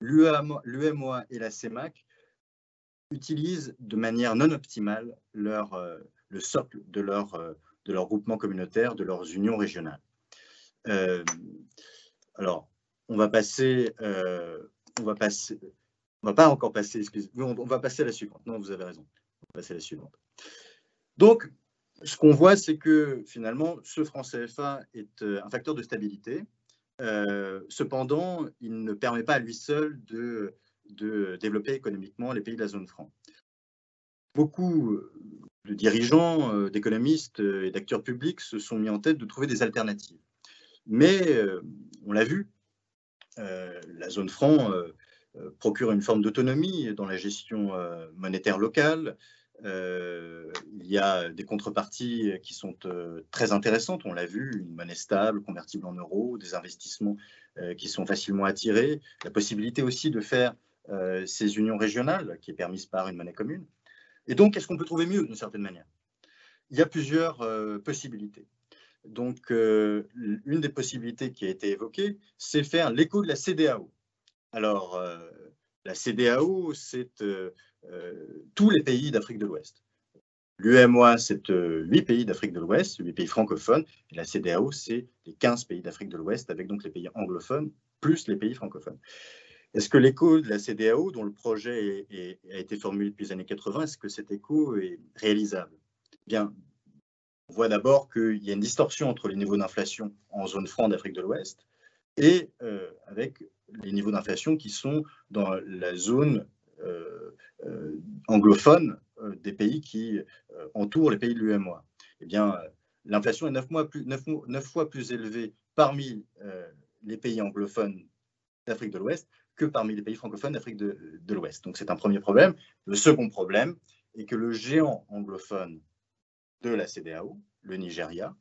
l'UMOA et la CEMAC utilisent de manière non optimale leur, le socle de leur, de leur groupement communautaire, de leurs unions régionales. alors, on va passer, on va va pas encore passer, excusez on, on va passer à la suivante. Non, vous avez raison. On va passer à la suivante. Donc, ce qu'on voit, c'est que finalement, ce franc CFA est euh, un facteur de stabilité. Euh, cependant, il ne permet pas à lui seul de, développer économiquement les pays de la zone franc. Beaucoup de dirigeants, euh, d'économistes et d'acteurs publics se sont mis en tête de trouver des alternatives. Mais on l'a vu, la zone franc euh, procure une forme d'autonomie dans la gestion euh, monétaire locale. Euh, il y a des contreparties qui sont très intéressantes, on l'a vu, une monnaie stable, convertible en euros, des investissements qui sont facilement attirés, la possibilité aussi de faire ces unions régionales qui est permise par une monnaie commune. Et donc, est-ce qu'on peut trouver mieux d'une certaine manière? Il y a plusieurs possibilités. Donc, une des possibilités qui a été évoquée, c'est faire l'écho de la CDAO. Alors, euh, la CDAO, c'est euh, euh, tous les pays d'Afrique de l'Ouest. L'UMOA, c'est huit pays d'Afrique de l'Ouest, huit pays francophones, et la CDAO, c'est les 15 pays d'Afrique de l'Ouest, avec donc les pays anglophones, plus les pays francophones. Est-ce que l'écho de la CDAO, dont le projet a été formulé depuis les années 80, est-ce que cet écho est réalisable? Bien, on voit d'abord qu'il y a une distorsion entre les niveaux d'inflation en zone franc d'Afrique de l'Ouest et avec les niveaux d'inflation qui sont dans la zone euh, euh, anglophone euh, des pays qui entourent les pays de l'UMOA. Eh bien, l'inflation est 9, plus, fois plus élevée parmi les pays anglophones d'Afrique de l'Ouest que parmi les pays francophones d'Afrique de, l'Ouest. Donc c'est un premier problème. Le second problème est que le géant anglophone de la CDAO, le Nigeria,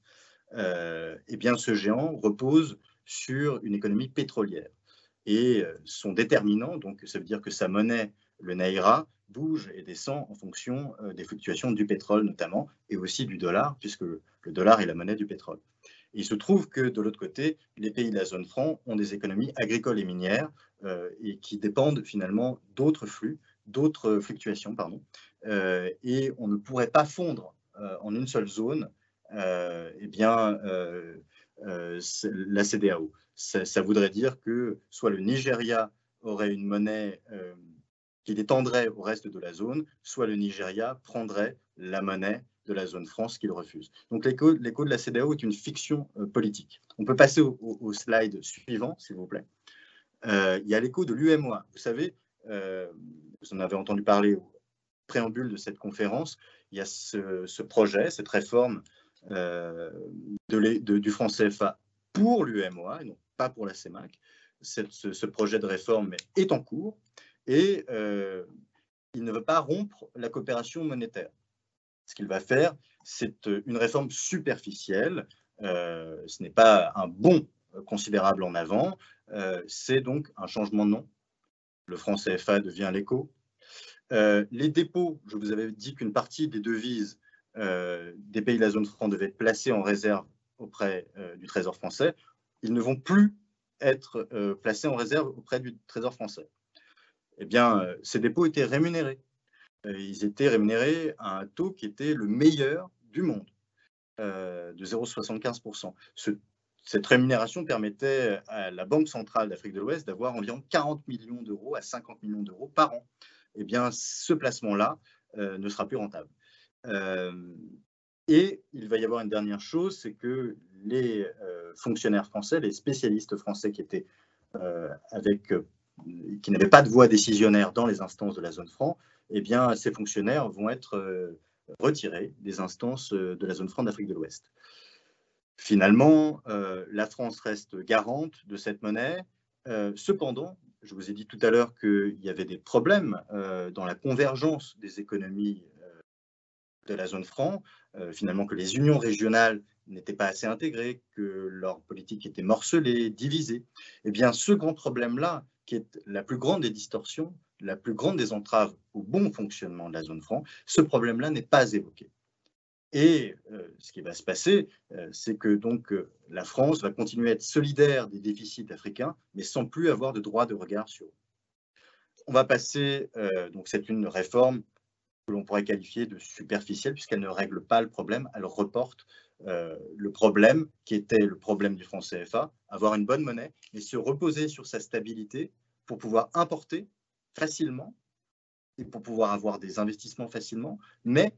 eh bien ce géant repose sur une économie pétrolière et sont déterminants. Donc, ça veut dire que sa monnaie, le naira, bouge et descend en fonction euh, des fluctuations du pétrole notamment, et aussi du dollar, puisque le dollar est la monnaie du pétrole. il se trouve que de l'autre côté, les pays de la zone franc ont des économies agricoles et minières euh, et qui dépendent finalement d'autres flux, d'autres fluctuations, pardon. et on ne pourrait pas fondre en une seule zone eh bien, la CDAO ça, voudrait dire que soit le Nigeria aurait une monnaie euh, qui l'étendrait au reste de la zone, soit le Nigeria prendrait la monnaie de la zone France qu'il refuse. Donc l'écho de la CDAO est une fiction euh, politique. On peut passer au, slide suivant, s'il vous plaît. Euh, il y a l'écho de l'UMOA. Vous savez, vous en avez entendu parler au préambule de cette conférence, il y a ce, projet, cette réforme du franc CFA pour l'UMOA, et non pas pour la CEMAC. ce, projet de réforme est en cours et euh, il ne veut pas rompre la coopération monétaire. Ce qu'il va faire, c'est une réforme superficielle. Euh, ce n'est pas un bond considérable en avant. Euh, c'est donc un changement de nom. Le franc CFA devient l'écho. les dépôts, je vous avais dit qu'une partie des devises des pays de la zone franc devaient être placées en réserve auprès du Trésor français ils ne vont plus être euh, placés en réserve auprès du Trésor français. Eh bien, euh, ces dépôts étaient rémunérés. Euh, ils étaient rémunérés à un taux qui était le meilleur du monde, de 0,75%. cette rémunération permettait à la Banque centrale d'Afrique de l'Ouest d'avoir environ 40 millions d'euros à 50 millions d'euros par an. Eh bien, ce placement-là ne sera plus rentable. Et il va y avoir une dernière chose, c'est que les euh, fonctionnaires français, les spécialistes français qui étaient euh, avec, euh, qui n'avaient pas de voix décisionnaire dans les instances de la zone franc, eh bien, ces fonctionnaires vont être retirés des instances de la zone franc d'Afrique de l'Ouest. Finalement, la France reste garante de cette monnaie. cependant, je vous ai dit tout à l'heure qu'il y avait des problèmes dans la convergence des économies de la zone franc, finalement que les unions régionales n'étaient pas assez intégrées, que leur politique était morcelée, divisée. Eh bien, ce grand problème-là, qui est la plus grande des distorsions, la plus grande des entraves au bon fonctionnement de la zone franc, ce problème-là n'est pas évoqué. Et euh, ce qui va se passer, euh, c'est que donc euh, la France va continuer à être solidaire des déficits africains, mais sans plus avoir de droit de regard sur eux. On va passer, donc c'est une réforme que l'on pourrait qualifier de superficielle, puisqu'elle ne règle pas le problème, elle reporte le problème qui était le problème du franc CFA, avoir une bonne monnaie et se reposer sur sa stabilité pour pouvoir importer facilement et pour pouvoir avoir des investissements facilement, mais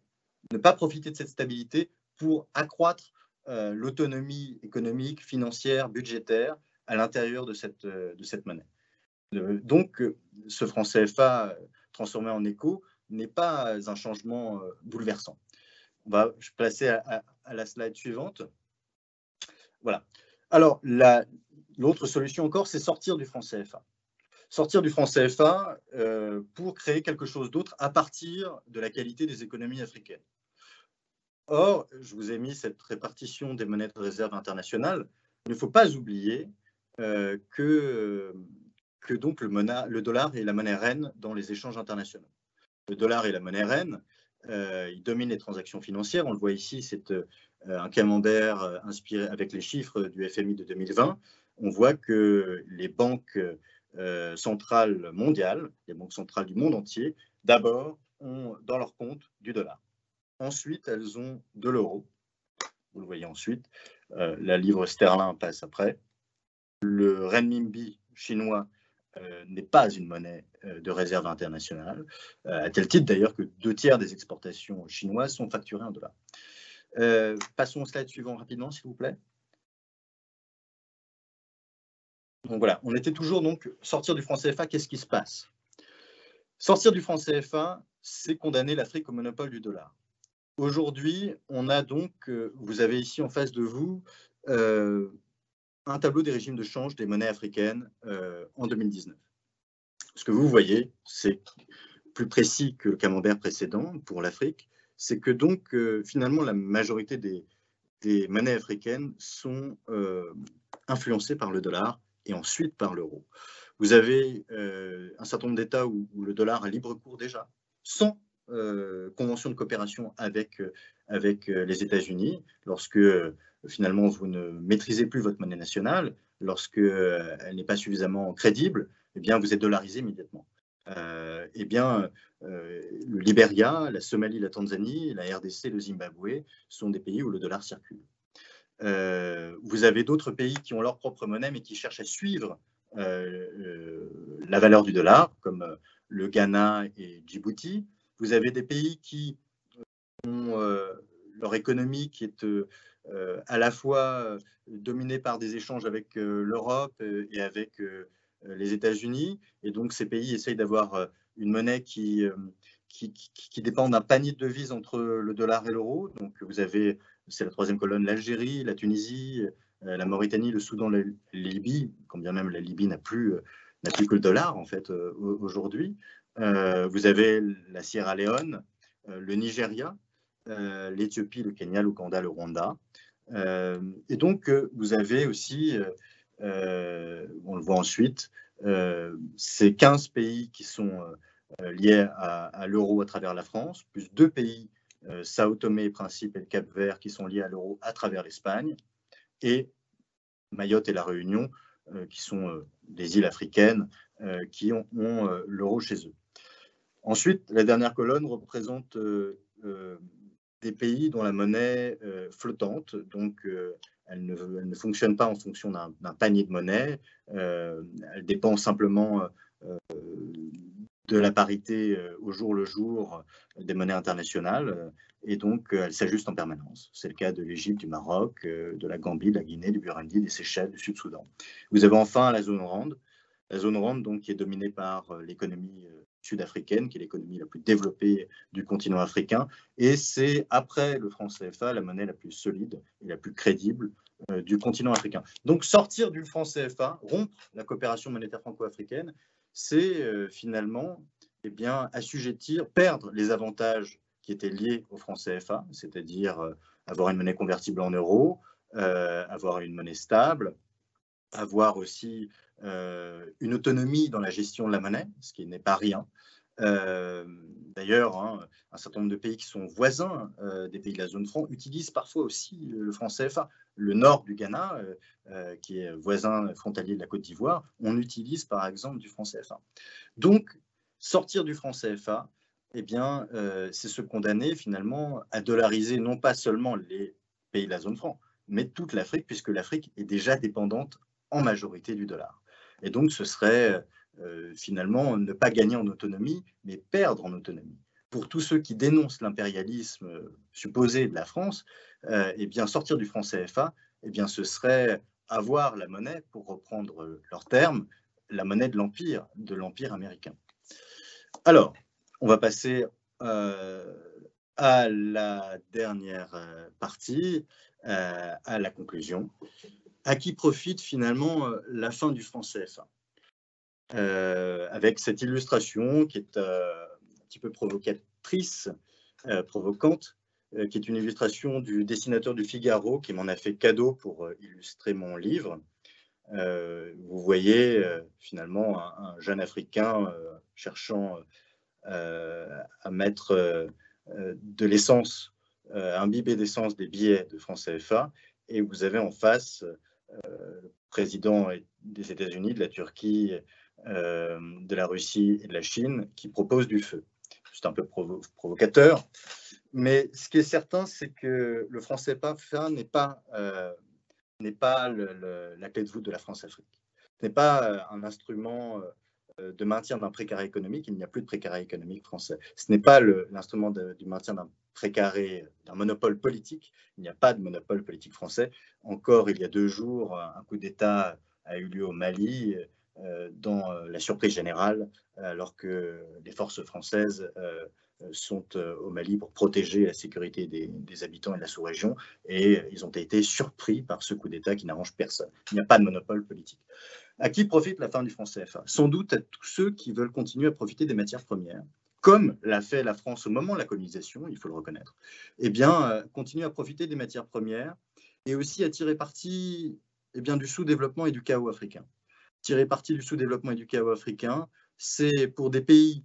ne pas profiter de cette stabilité pour accroître euh, l'autonomie économique, financière, budgétaire à l'intérieur de cette, euh, de cette monnaie. Euh, donc, ce franc CFA transformé en éco n'est pas un changement bouleversant. On va passer à, la slide suivante. Voilà. Alors, l'autre solution encore, c'est sortir du franc CFA sortir du franc CFA euh, pour créer quelque chose d'autre à partir de la qualité des économies africaines. Or, je vous ai mis cette répartition des monnaies de réserve internationales. Il ne faut pas oublier euh, que, que donc le, le, dollar est la monnaie reine dans les échanges internationaux. Le dollar est la monnaie reine, euh, il domine les transactions financières. On le voit ici, c'est un camembert inspiré avec les chiffres du FMI de 2020. On voit que les banques euh, centrales mondiales, les banques centrales du monde entier, d'abord ont dans leur compte du dollar. Ensuite, elles ont de l'euro. Vous le voyez ensuite. Euh, la livre sterling passe après. Le renminbi chinois euh, n'est pas une monnaie de réserve internationale, à tel titre d'ailleurs que deux tiers des exportations chinoises sont facturées en dollars. passons au slide suivant rapidement, s'il vous plaît. Donc voilà, on était toujours donc sortir du franc CFA, qu'est-ce qui se passe? Sortir du franc CFA, c'est condamner l'Afrique au monopole du dollar. Aujourd'hui, on a donc, euh, vous avez ici en face de vous, euh, un tableau des régimes de change des monnaies africaines euh, en 2019. Ce que vous voyez, c'est plus précis que le camembert précédent pour l'Afrique, c'est que donc finalement la majorité des, monnaies africaines sont influencées par le dollar et ensuite par l'euro. Vous avez euh, un certain nombre d'États où, le dollar a libre cours déjà, sans euh, convention de coopération avec, euh, avec les États-Unis, lorsque finalement vous ne maîtrisez plus votre monnaie nationale, lorsque elle n'est pas suffisamment crédible, eh bien vous êtes dollarisé immédiatement. eh bien, le Liberia, la Somalie, la Tanzanie, la RDC, le Zimbabwe sont des pays où le dollar circule. Euh, vous avez d'autres pays qui ont leur propre monnaie, mais qui cherchent à suivre euh, euh, la valeur du dollar, comme le Ghana et Djibouti. Vous avez des pays qui ont leur économie qui est à la fois dominée par des échanges avec l'Europe et avec les États-Unis. Et donc, ces pays essayent d'avoir une monnaie qui, qui, dépend d'un panier de devises entre le dollar et l'euro. Donc, vous avez c'est la troisième colonne, l'Algérie, la Tunisie, euh, la Mauritanie, le Soudan, la, Libye, quand bien même la Libye n'a plus, euh, n'a plus que le dollar en fait euh, aujourd'hui. vous avez la Sierra Leone, le Nigeria, l'Éthiopie, le Kenya, l'Ouganda, le Rwanda. Et donc, vous avez aussi, on le voit ensuite, ces 15 pays qui sont liés à, l'euro à travers la France, plus deux pays euh, Sao Tomé et Principe et le Cap Vert qui sont liés à l'euro à travers l'Espagne, et Mayotte et la Réunion euh, qui sont euh, des îles africaines qui ont, l'euro chez eux. Ensuite, la dernière colonne représente des pays dont la monnaie flottante, donc elle ne, elle, ne, fonctionne pas en fonction d'un panier de monnaie, elle dépend simplement de la parité euh, au jour le jour euh, des monnaies internationales euh, et donc elle s'ajuste en permanence. C'est le cas de l'Égypte, du Maroc, de la Gambie, de la Guinée, du Burundi, des Seychelles, du Sud-Soudan. Vous avez enfin la zone RAND, la zone RAND donc, qui est dominée par l'économie sud-africaine, qui est l'économie la plus développée du continent africain. Et c'est après le franc CFA la monnaie la plus solide et la plus crédible du continent africain. Donc sortir du franc CFA, rompre la coopération monétaire franco-africaine, c'est finalement eh bien, assujettir, perdre les avantages qui étaient liés au franc CFA, c'est-à-dire avoir une monnaie convertible en euros, avoir une monnaie stable, avoir aussi une autonomie dans la gestion de la monnaie, ce qui n'est pas rien, euh, d'ailleurs, hein, un certain nombre de pays qui sont voisins euh, des pays de la zone franc utilisent parfois aussi le franc CFA. Le nord du Ghana, euh, qui est voisin frontalier de la Côte d'Ivoire, on utilise par exemple du franc CFA. Donc, sortir du franc CFA, eh bien, c'est se condamner finalement à dollariser non pas seulement les pays de la zone franc, mais toute l'Afrique, puisque l'Afrique est déjà dépendante en majorité du dollar. Et donc, ce serait euh, finalement ne pas gagner en autonomie, mais perdre en autonomie. Pour tous ceux qui dénoncent l'impérialisme euh, supposé de la France, euh, eh bien sortir du franc CFA, eh bien ce serait avoir la monnaie, pour reprendre leur terme, la monnaie de l'empire, de l'empire américain. Alors, on va passer à la dernière partie, à la conclusion. À qui profite finalement la fin du franc CFA euh, avec cette illustration qui est euh, un petit peu provocatrice, euh, provocante, qui est une illustration du dessinateur du Figaro qui m'en a fait cadeau pour illustrer mon livre. vous voyez finalement un, jeune Africain cherchant à mettre de l'essence, à imbiber d'essence des billets de France CFA, et vous avez en face le président des États-Unis, de la Turquie euh, de la Russie et de la Chine qui proposent du feu. C'est un peu provocateur, mais ce qui est certain, c'est que le franc CFA n'est pas, euh, pas la clé de voûte de la France-Afrique. Ce n'est pas euh, un instrument de maintien d'un précaré économique, il n'y a plus de précaré économique français. Ce n'est pas l'instrument du maintien d'un précaré, d'un monopole politique, il n'y a pas de monopole politique français. Encore il y a deux jours, un coup d'État a eu lieu au Mali, euh, dans euh, la surprise générale, alors que les forces françaises euh, sont au Mali pour protéger la sécurité des, habitants et de la sous-région, et ils ont été surpris par ce coup d'État qui n'arrange personne. Il n'y a pas de monopole politique. À qui profite la fin du franc CFA Sans doute à tous ceux qui veulent continuer à profiter des matières premières, comme l'a fait la France au moment de la colonisation, il faut le reconnaître. Eh bien, continuer à profiter des matières premières et aussi à tirer parti eh du sous-développement et du chaos africain tirer parti du sous-développement et du chaos africain, c'est pour des pays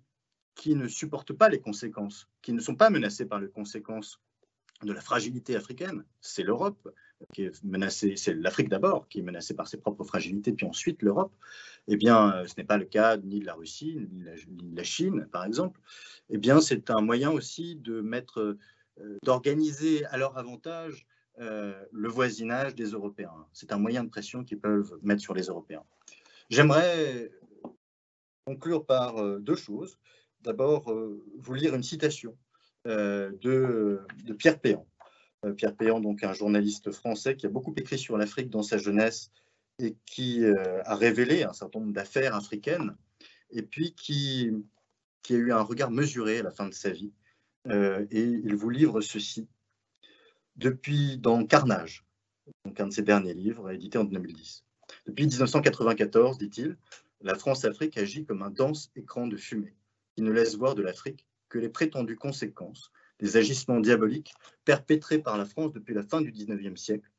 qui ne supportent pas les conséquences, qui ne sont pas menacés par les conséquences de la fragilité africaine, c'est l'Europe qui est menacée, c'est l'Afrique d'abord qui est menacée par ses propres fragilités, puis ensuite l'Europe. Eh bien, ce n'est pas le cas ni de la Russie, ni de la, Chine, par exemple. Eh bien, c'est un moyen aussi de mettre, euh, d'organiser à leur avantage euh, le voisinage des Européens. C'est un moyen de pression qu'ils peuvent mettre sur les Européens. J'aimerais conclure par euh, deux choses. D'abord, vous lire une citation de, Pierre Péan. Pierre Péan, donc un journaliste français qui a beaucoup écrit sur l'Afrique dans sa jeunesse et qui a révélé un certain nombre d'affaires africaines et puis qui, qui, a eu un regard mesuré à la fin de sa vie. et il vous livre ceci. Depuis dans Carnage, donc un de ses derniers livres, édité en 2010. Depuis 1994, dit-il, la France-Afrique agit comme un dense écran de fumée qui ne laisse voir de l'Afrique que les prétendues conséquences des agissements diaboliques perpétrés par la France depuis la fin du XIXe siècle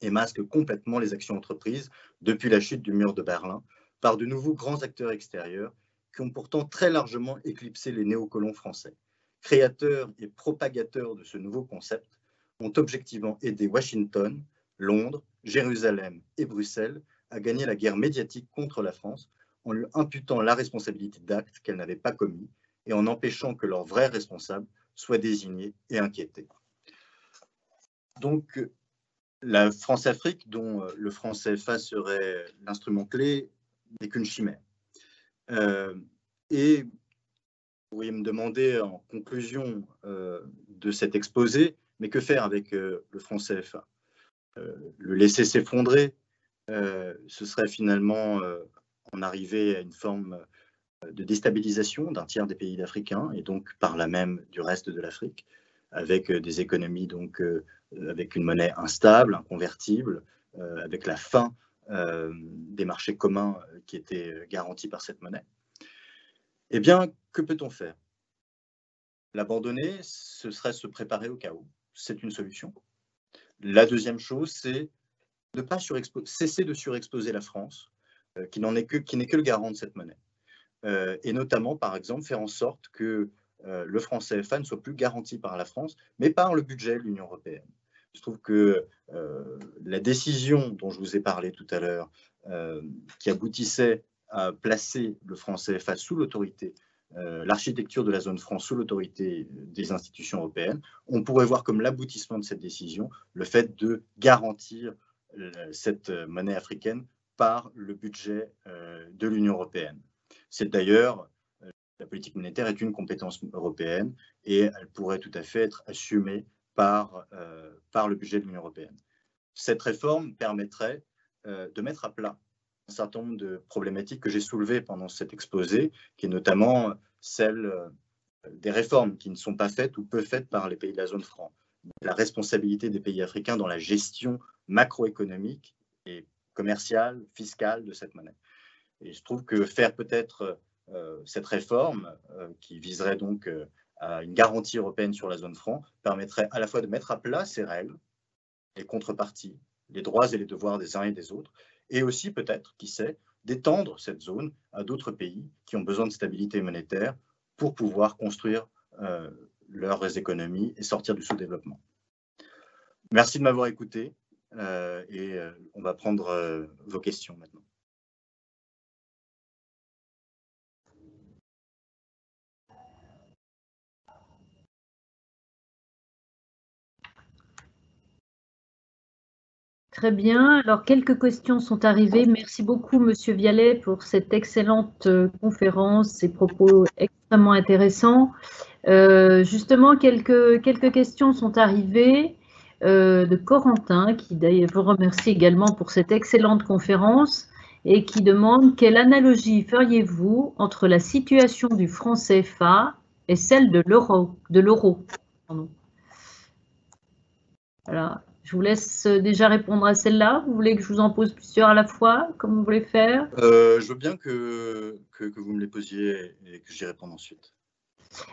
et masque complètement les actions entreprises depuis la chute du mur de Berlin par de nouveaux grands acteurs extérieurs qui ont pourtant très largement éclipsé les néocolons français. Créateurs et propagateurs de ce nouveau concept ont objectivement aidé Washington, Londres, Jérusalem et Bruxelles à gagner la guerre médiatique contre la France en lui imputant la responsabilité d'actes qu'elle n'avait pas commis et en empêchant que leurs vrais responsables soient désignés et inquiétés. Donc, la France-Afrique, dont euh, le franc CFA serait l'instrument clé, n'est qu'une chimère. Euh, et vous pourriez me demander en conclusion euh, de cet exposé, mais que faire avec le franc CFA le laisser s'effondrer, ce serait finalement en arriver à une forme de déstabilisation d'un tiers des pays africains et donc par là même du reste de l'Afrique. avec des économies donc avec une monnaie instable, inconvertible, avec la fin des marchés communs qui étaient garantis par cette monnaie. Eh bien, que peut-on faire? L'abandonner, ce serait se préparer au chaos. C'est une solution. La deuxième chose, c'est ne pas cesser de surexposer la France, qui n'est que, que le garant de cette monnaie. Et notamment, par exemple, faire en sorte que le franc CFA ne soit plus garanti par la France, mais par le budget de l'Union européenne. Je trouve que la décision dont je vous ai parlé tout à l'heure, qui aboutissait à placer le franc CFA sous l'autorité, l'architecture de la zone franc sous l'autorité des institutions européennes, on pourrait voir comme l'aboutissement de cette décision le fait de garantir cette monnaie africaine par le budget de l'Union européenne. C'est d'ailleurs la politique monétaire est une compétence européenne et elle pourrait tout à fait être assumée par, euh, le budget de l'Union européenne. Cette réforme permettrait euh, de mettre à plat un certain nombre de problématiques que j'ai soulevées pendant cet exposé, qui est notamment celle euh, des réformes qui ne sont pas faites ou peu faites par les pays de la zone franc, la responsabilité des pays africains dans la gestion macroéconomique et commerciale, fiscale de cette monnaie. Et je trouve que faire peut-être euh, cette réforme, euh, qui viserait donc euh, à une garantie européenne sur la zone franc, permettrait à la fois de mettre à plat ces règles, les contreparties, les droits et les devoirs des uns et des autres, et aussi peut-être, qui sait, d'étendre cette zone à d'autres pays qui ont besoin de stabilité monétaire pour pouvoir construire leurs économies et sortir du sous-développement. Merci de m'avoir écouté et on va prendre vos questions maintenant. Très bien. Alors, quelques questions sont arrivées. Merci beaucoup, Monsieur Vialet, pour cette excellente euh, conférence, ces propos extrêmement intéressants. Euh, justement, quelques, quelques questions sont arrivées euh, de Corentin, qui d'ailleurs vous remercie également pour cette excellente conférence et qui demande quelle analogie feriez-vous entre la situation du franc CFA et celle de l'euro. De l'euro. Voilà. Je vous laisse euh, déjà répondre à celle-là. Vous voulez que je vous en pose plusieurs à la fois, comme vous voulez faire? Euh, Je veux bien que, que, vous me les posiez et que j'y réponde ensuite.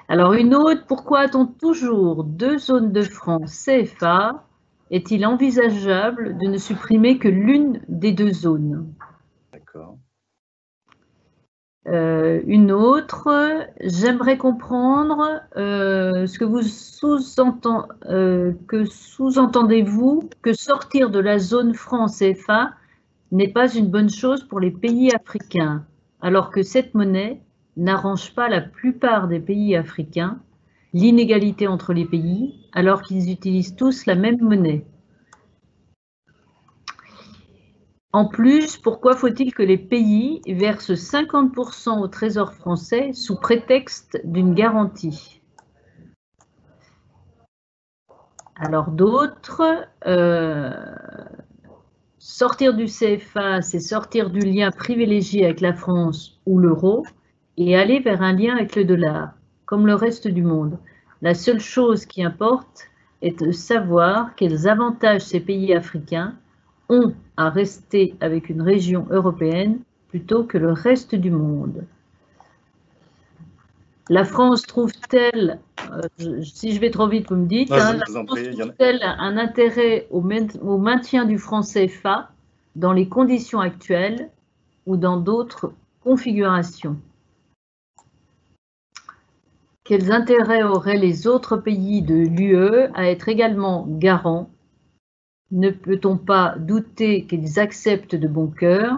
Alors une autre, pourquoi a-t-on toujours deux zones de francs CFA Est-il envisageable de ne supprimer que l'une des deux zones? D'accord. Euh, une autre, j'aimerais comprendre euh, ce que vous sous-entendez, euh, que sous-entendez-vous que sortir de la zone franc CFA n'est pas une bonne chose pour les pays africains, alors que cette monnaie n'arrange pas la plupart des pays africains, l'inégalité entre les pays, alors qu'ils utilisent tous la même monnaie. En plus, pourquoi faut-il que les pays versent 50% au Trésor français sous prétexte d'une garantie? Alors d'autres, euh, sortir du CFA, c'est sortir du lien privilégié avec la France ou l'euro et aller vers un lien avec le dollar, comme le reste du monde. La seule chose qui importe est de savoir quels avantages ces pays africains ont à rester avec une région européenne plutôt que le reste du monde. La France trouve-t-elle, euh, si je vais trop vite, vous me dites, hein, trouve-t-elle un intérêt au, au maintien du franc CFA dans les conditions actuelles ou dans d'autres configurations? Quels intérêts auraient les autres pays de l'UE à être également garants ne peut-on pas douter qu'ils acceptent de bon cœur?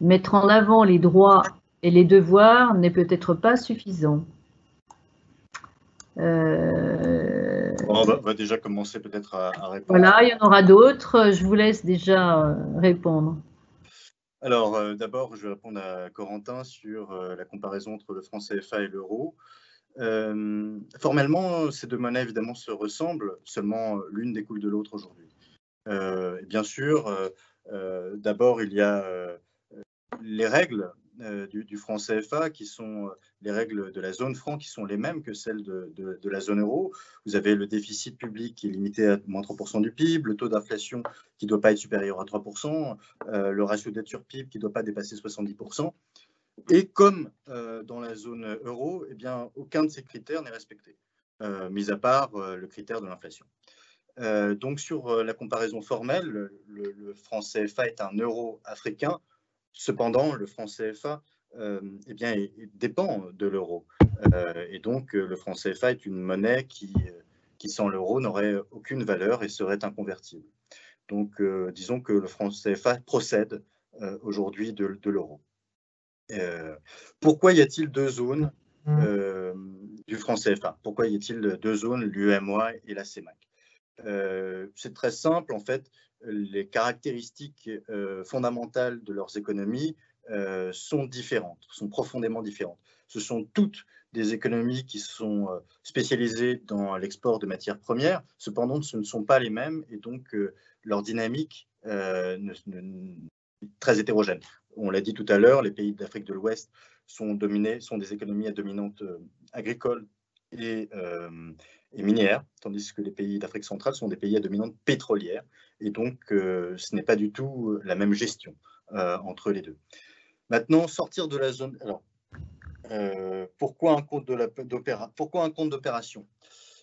Mettre en avant les droits et les devoirs n'est peut-être pas suffisant. Euh, on, va, déjà commencer peut-être à, répondre. Voilà, il y en aura d'autres. Je vous laisse déjà euh, répondre. Alors, euh, d'abord, je vais répondre à Corentin sur la comparaison entre le franc CFA et l'euro. formellement, ces deux monnaies, évidemment, se ressemblent, seulement l'une découle de l'autre aujourd'hui. Euh, bien sûr, euh, euh, d'abord, il y a les règles du, franc CFA, qui sont les règles de la zone franc, qui sont les mêmes que celles de, la zone euro. Vous avez le déficit public qui est limité à moins 3% du PIB, le taux d'inflation qui ne doit pas être supérieur à 3%, le ratio dette sur PIB qui ne doit pas dépasser 70%. Et comme dans la zone euro, eh bien, aucun de ces critères n'est respecté, mis à part le critère de l'inflation. Euh, donc sur euh, la comparaison formelle, le, franc CFA est un euro africain. Cependant, le franc CFA euh, eh bien, dépend de l'euro. et donc, le franc CFA est une monnaie qui, qui sans l'euro, n'aurait aucune valeur et serait inconvertible. Donc, disons que le franc CFA procède aujourd'hui de, de l'euro. pourquoi y a-t-il deux zones du franc CFA Pourquoi y a-t-il deux zones, l'UMOA et la CEMAC euh, c'est très simple, en fait, les caractéristiques euh, fondamentales de leurs économies euh, sont différentes, sont profondément différentes. Ce sont toutes des économies qui sont spécialisées dans l'export de matières premières, cependant ce ne sont pas les mêmes et donc leur dynamique est très hétérogène. On l'a dit tout à l'heure, les pays d'Afrique de l'Ouest sont dominés, sont des économies à dominante agricole et, et minière, tandis que les pays d'Afrique centrale sont des pays à dominante pétrolière. Et donc, euh, ce n'est pas du tout euh, la même gestion euh, entre les deux. Maintenant, sortir de la zone. Alors, pourquoi un compte d'opération?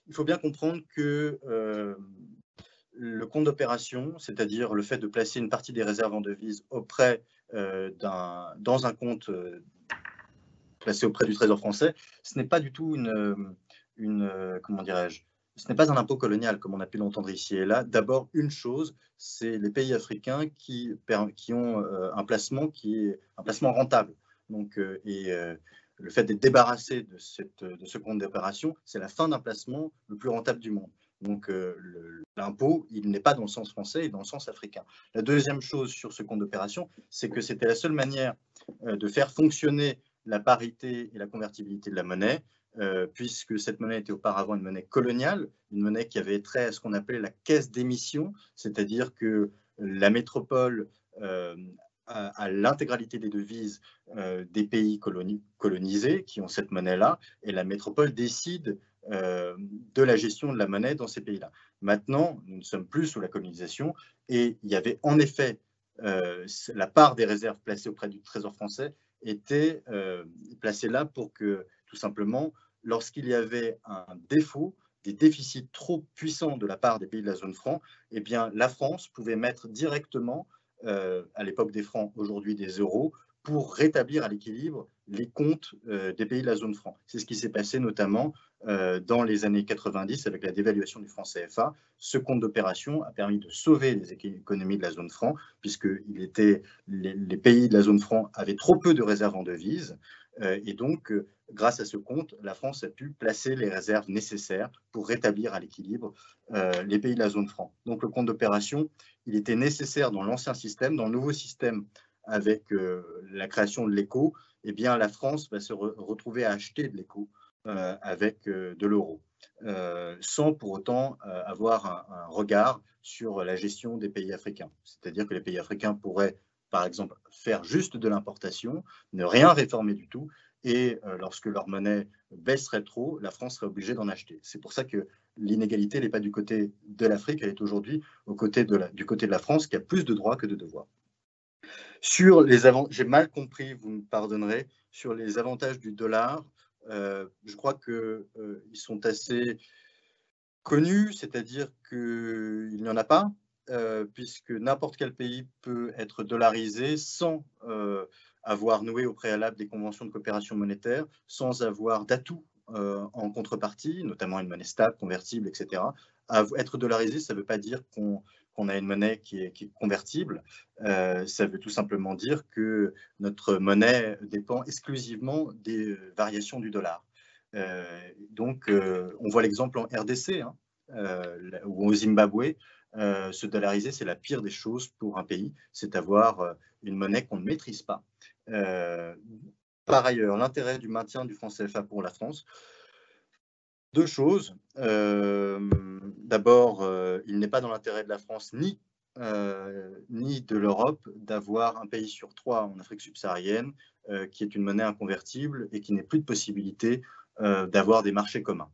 Il faut bien comprendre que le compte d'opération, c'est-à-dire le fait de placer une partie des réserves en devises auprès d'un, dans un compte placé auprès du Trésor français, ce n'est pas du tout une, euh, ce n'est pas un impôt colonial comme on a pu l'entendre ici et là. D'abord, une chose, c'est les pays africains qui, ont euh, un placement qui est un placement rentable. Donc, euh, et le fait d'être débarrassé de, de ce compte d'opération, c'est la fin d'un placement le plus rentable du monde. Donc l'impôt, il n'est pas dans le sens français, il est dans le sens africain. La deuxième chose sur ce compte d'opération, c'est que c'était la seule manière de faire fonctionner la parité et la convertibilité de la monnaie. Euh, puisque cette monnaie était auparavant une monnaie coloniale, une monnaie qui avait trait à ce qu'on appelait la caisse d'émission, c'est-à-dire que la métropole euh, a, l'intégralité des devises euh, des pays colonisés qui ont cette monnaie-là, et la métropole décide de la gestion de la monnaie dans ces pays-là. Maintenant, nous ne sommes plus sous la colonisation, et il y avait en effet la part des réserves placées auprès du Trésor français était placée là pour que tout simplement, lorsqu'il y avait un défaut, des déficits trop puissants de la part des pays de la zone franc, eh bien, la France pouvait mettre directement, euh, à l'époque des francs, aujourd'hui des euros, pour rétablir à l'équilibre les comptes euh, des pays de la zone franc. C'est ce qui s'est passé notamment euh, dans les années 90 avec la dévaluation du franc CFA. Ce compte d'opération a permis de sauver les économies de la zone franc, puisque les, les, pays de la zone franc avaient trop peu de réserves en devises. Et donc, grâce à ce compte, la France a pu placer les réserves nécessaires pour rétablir à l'équilibre euh, les pays de la zone franc. Donc le compte d'opération, il était nécessaire dans l'ancien système, dans le nouveau système avec euh, la création de l'éco, eh bien la France va se retrouver à acheter de l'éco euh, avec de l'euro, sans pour autant avoir un regard sur la gestion des pays africains. C'est-à-dire que les pays africains pourraient par exemple, faire juste de l'importation, ne rien réformer du tout, et euh, lorsque leur monnaie baisserait trop, la France serait obligée d'en acheter. C'est pour ça que l'inégalité n'est pas du côté de l'Afrique, elle est aujourd'hui du côté de la France qui a plus de droits que de devoirs. Sur les j'ai mal compris, vous me pardonnerez, sur les avantages du dollar, euh, je crois qu'ils euh, sont assez connus, c'est-à-dire qu'il n'y en a pas, puisque n'importe quel pays peut être dollarisé sans avoir noué au préalable des conventions de coopération monétaire sans avoir d'atout euh, en contrepartie, notamment une monnaie stable, convertible, etc. être dollarisé, ça ne veut pas dire qu'on a une monnaie qui est, convertible. Euh, ça veut tout simplement dire que notre monnaie dépend exclusivement des variations du dollar. Euh, donc, on voit l'exemple en RDC hein, ou au Zimbabwe. Se dollariser, c'est la pire des choses pour un pays, c'est avoir une monnaie qu'on ne maîtrise pas. Euh, par ailleurs, l'intérêt du maintien du franc CFA pour la France. Deux choses. Euh, d'abord, euh, il n'est pas dans l'intérêt de la France ni ni de l'Europe d'avoir un pays sur trois en Afrique subsaharienne qui est une monnaie inconvertible et qui n'ait plus de possibilité d'avoir des marchés communs.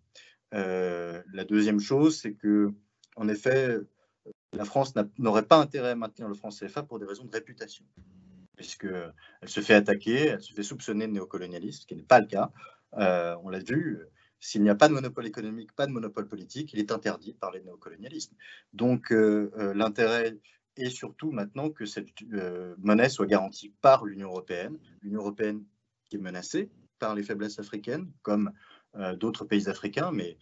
la deuxième chose, c'est que, en effet, la France n'aurait pas intérêt à maintenir le franc CFA pour des raisons de réputation, puisqu'elle se fait attaquer, elle se fait soupçonner de néocolonialisme, ce qui n'est pas le cas. on l'a vu, s'il n'y a pas de monopole économique, pas de monopole politique, il est interdit de parler de néocolonialisme. Donc euh, euh, l'intérêt est surtout maintenant que cette euh, monnaie soit garantie par l'Union européenne, l'Union européenne qui est menacée par les faiblesses africaines, comme d'autres pays africains, mais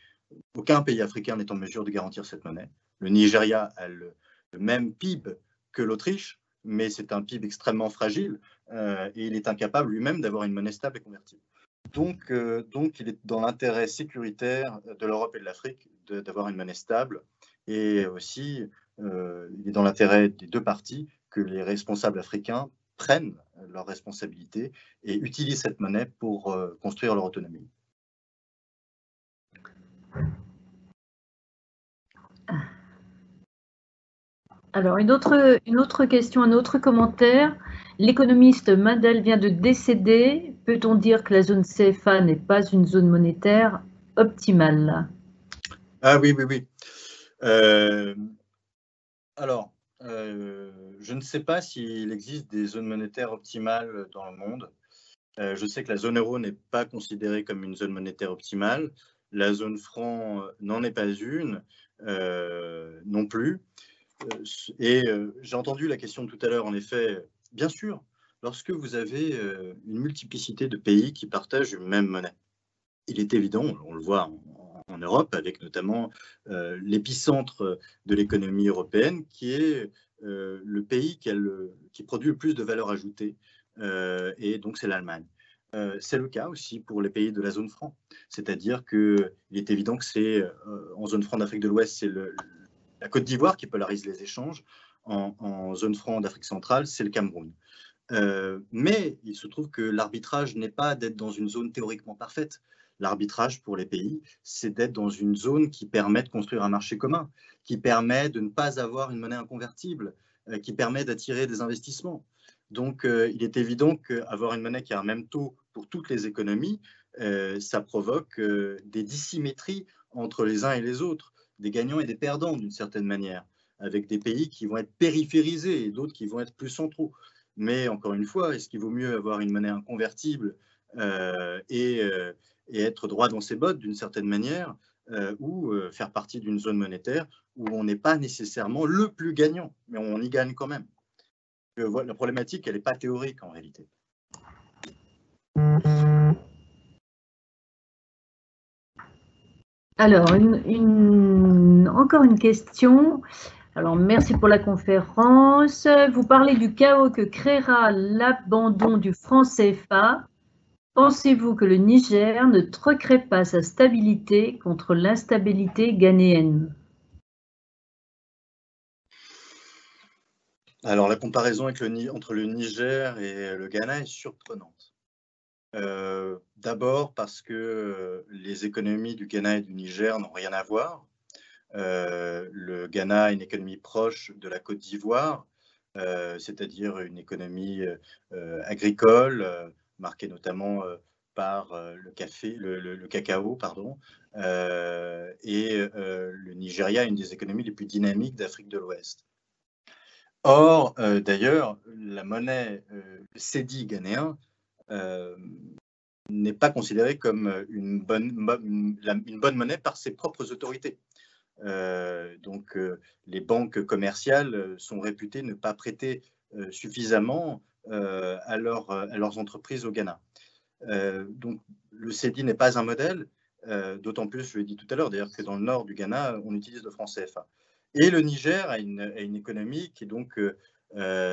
aucun pays africain n'est en mesure de garantir cette monnaie. Le Nigeria a le, même PIB que l'Autriche, mais c'est un PIB extrêmement fragile et il est incapable lui-même d'avoir une monnaie stable et convertible. Donc, euh, donc, il est dans l'intérêt sécuritaire de l'Europe et de l'Afrique d'avoir une monnaie stable. Et aussi, euh, il est dans l'intérêt des deux parties que les responsables africains prennent leurs responsabilités et utilisent cette monnaie pour euh, construire leur autonomie. Alors, une autre, question, un autre commentaire. L'économiste Mandel vient de décéder. Peut-on dire que la zone CFA n'est pas une zone monétaire optimale? Ah oui, oui, oui. Euh, alors, euh, je ne sais pas s'il existe des zones monétaires optimales dans le monde. Euh, je sais que la zone euro n'est pas considérée comme une zone monétaire optimale. La zone franc n'en est pas une non plus. Et j'ai entendu la question tout à l'heure, en effet, Bien sûr, lorsque vous avez euh, une multiplicité de pays qui partagent une même monnaie, il est évident, on le voit en, Europe, avec notamment euh, l'épicentre de l'économie européenne, qui est euh, le pays qui, produit le plus de valeur ajoutée, et donc c'est l'Allemagne. c'est le cas aussi pour les pays de la zone franc. C'est-à-dire qu'il est évident que c'est en zone franc d'Afrique de l'Ouest, c'est la Côte d'Ivoire qui polarise les échanges en, zone franc d'Afrique centrale, c'est le Cameroun. Euh, mais il se trouve que l'arbitrage n'est pas d'être dans une zone théoriquement parfaite. L'arbitrage pour les pays, c'est d'être dans une zone qui permet de construire un marché commun, qui permet de ne pas avoir une monnaie inconvertible, euh, qui permet d'attirer des investissements. Donc, euh, il est évident qu'avoir une monnaie qui a un même taux pour toutes les économies, ça provoque des dissymétries entre les uns et les autres, des gagnants et des perdants d'une certaine manière avec des pays qui vont être périphérisés et d'autres qui vont être plus centraux. Mais encore une fois, est-ce qu'il vaut mieux avoir une monnaie inconvertible euh, et, euh, et, être droit dans ses bottes d'une certaine manière euh, ou faire partie d'une zone monétaire où on n'est pas nécessairement le plus gagnant, mais on y gagne quand même? La problématique, elle n'est pas théorique en réalité. Alors, encore une question. Alors, merci pour la conférence. Vous parlez du chaos que créera l'abandon du franc CFA. Pensez-vous que le Niger ne troquerait pas sa stabilité contre l'instabilité ghanéenne? Alors, la comparaison entre le Niger et le Ghana est surprenante. Euh, d'abord parce que les économies du Ghana et du Niger n'ont rien à voir. Euh, le Ghana a une économie proche de la Côte d'Ivoire, euh, c'est-à-dire une économie euh, agricole, marquée notamment par le, café, le, cacao. Pardon, et le Nigeria est une des économies les plus dynamiques d'Afrique de l'Ouest. Or, d'ailleurs, la monnaie, le CEDI ghanéen, n'est pas considérée comme une bonne, une bonne monnaie par ses propres autorités. Euh, donc, euh, les banques commerciales euh, sont réputées ne pas prêter suffisamment à, leurs entreprises au Ghana. donc, le CEDI n'est pas un modèle, d'autant plus, je l'ai dit tout à l'heure, d'ailleurs, que dans le nord du Ghana, on utilise le franc CFA. Et le Niger a une, économie qui est donc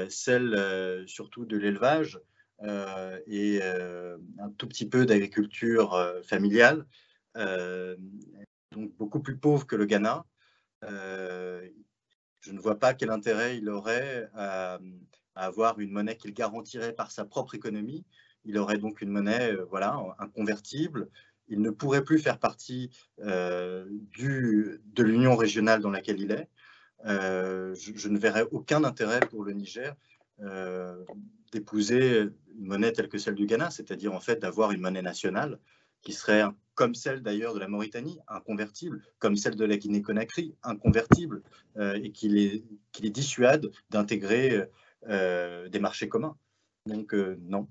celle surtout de l'élevage et un tout petit peu d'agriculture familiale donc beaucoup plus pauvre que le Ghana. Euh, je ne vois pas quel intérêt il aurait à, avoir une monnaie qu'il garantirait par sa propre économie. Il aurait donc une monnaie euh, voilà, inconvertible. Il ne pourrait plus faire partie euh, de l'union régionale dans laquelle il est. je, ne verrais aucun intérêt pour le Niger d'épouser une monnaie telle que celle du Ghana, c'est-à-dire en fait d'avoir une monnaie nationale qui serait comme celle d'ailleurs de la Mauritanie, inconvertible, comme celle de la Guinée-Conakry, inconvertible, euh, et qui les, dissuade d'intégrer euh, des marchés communs. Donc euh, non.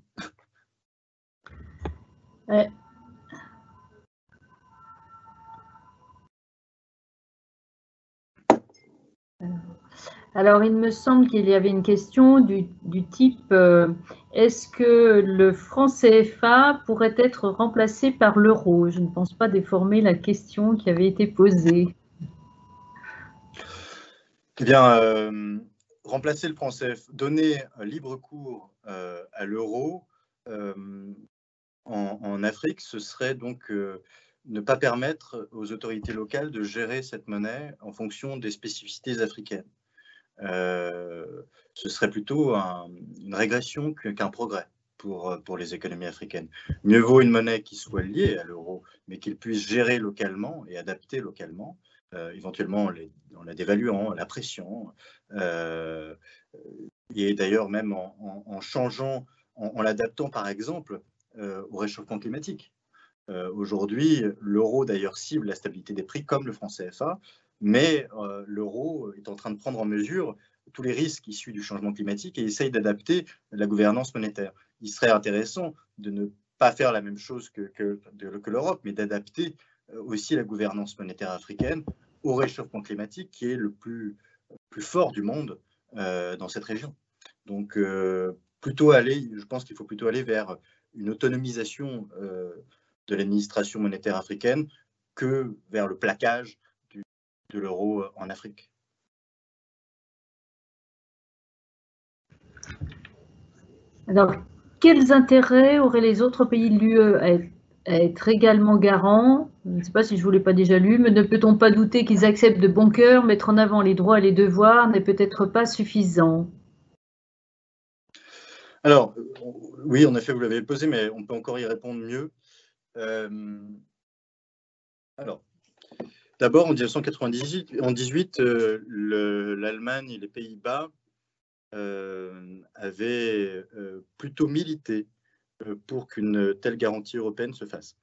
Alors, il me semble qu'il y avait une question du, type euh, est-ce que le franc CFA pourrait être remplacé par l'euro? Je ne pense pas déformer la question qui avait été posée. Eh bien, euh, remplacer le franc CFA, donner un libre cours euh, à l'euro en, Afrique, ce serait donc ne pas permettre aux autorités locales de gérer cette monnaie en fonction des spécificités africaines. Euh, ce serait plutôt une régression qu'un progrès pour, pour les économies africaines. Mieux vaut une monnaie qui soit liée à l'euro, mais qu'il puisse gérer localement et adapter localement, euh, éventuellement en, la dévaluant, la pression, euh, et d'ailleurs même en, changeant, en, l'adaptant par exemple au réchauffement climatique. Aujourd'hui, l'euro d'ailleurs cible la stabilité des prix comme le franc CFA, mais euh, l'euro est en train de prendre en mesure tous les risques issus du changement climatique et essaye d'adapter la gouvernance monétaire. Il serait intéressant de ne pas faire la même chose que, l'Europe, mais d'adapter euh, aussi la gouvernance monétaire africaine au réchauffement climatique qui est le plus, plus fort du monde euh, dans cette région. Donc, plutôt aller, je pense qu'il faut plutôt aller vers une autonomisation de l'administration monétaire africaine que vers le plaquage de l'euro euh, en Afrique. Alors, quels intérêts auraient les autres pays de l'UE à, être également garants? Je ne sais pas si je ne vous l'ai pas déjà lu, mais ne peut-on pas douter qu'ils acceptent de bon cœur mettre en avant les droits et les devoirs n'est peut-être pas suffisant? Alors, oui, en effet, vous l'avez posé, mais on peut encore y répondre mieux. Euh, alors, D'abord, en 1998, euh, l'Allemagne et les Pays-Bas euh, avaient euh, plutôt milité pour qu'une telle garantie européenne se fasse.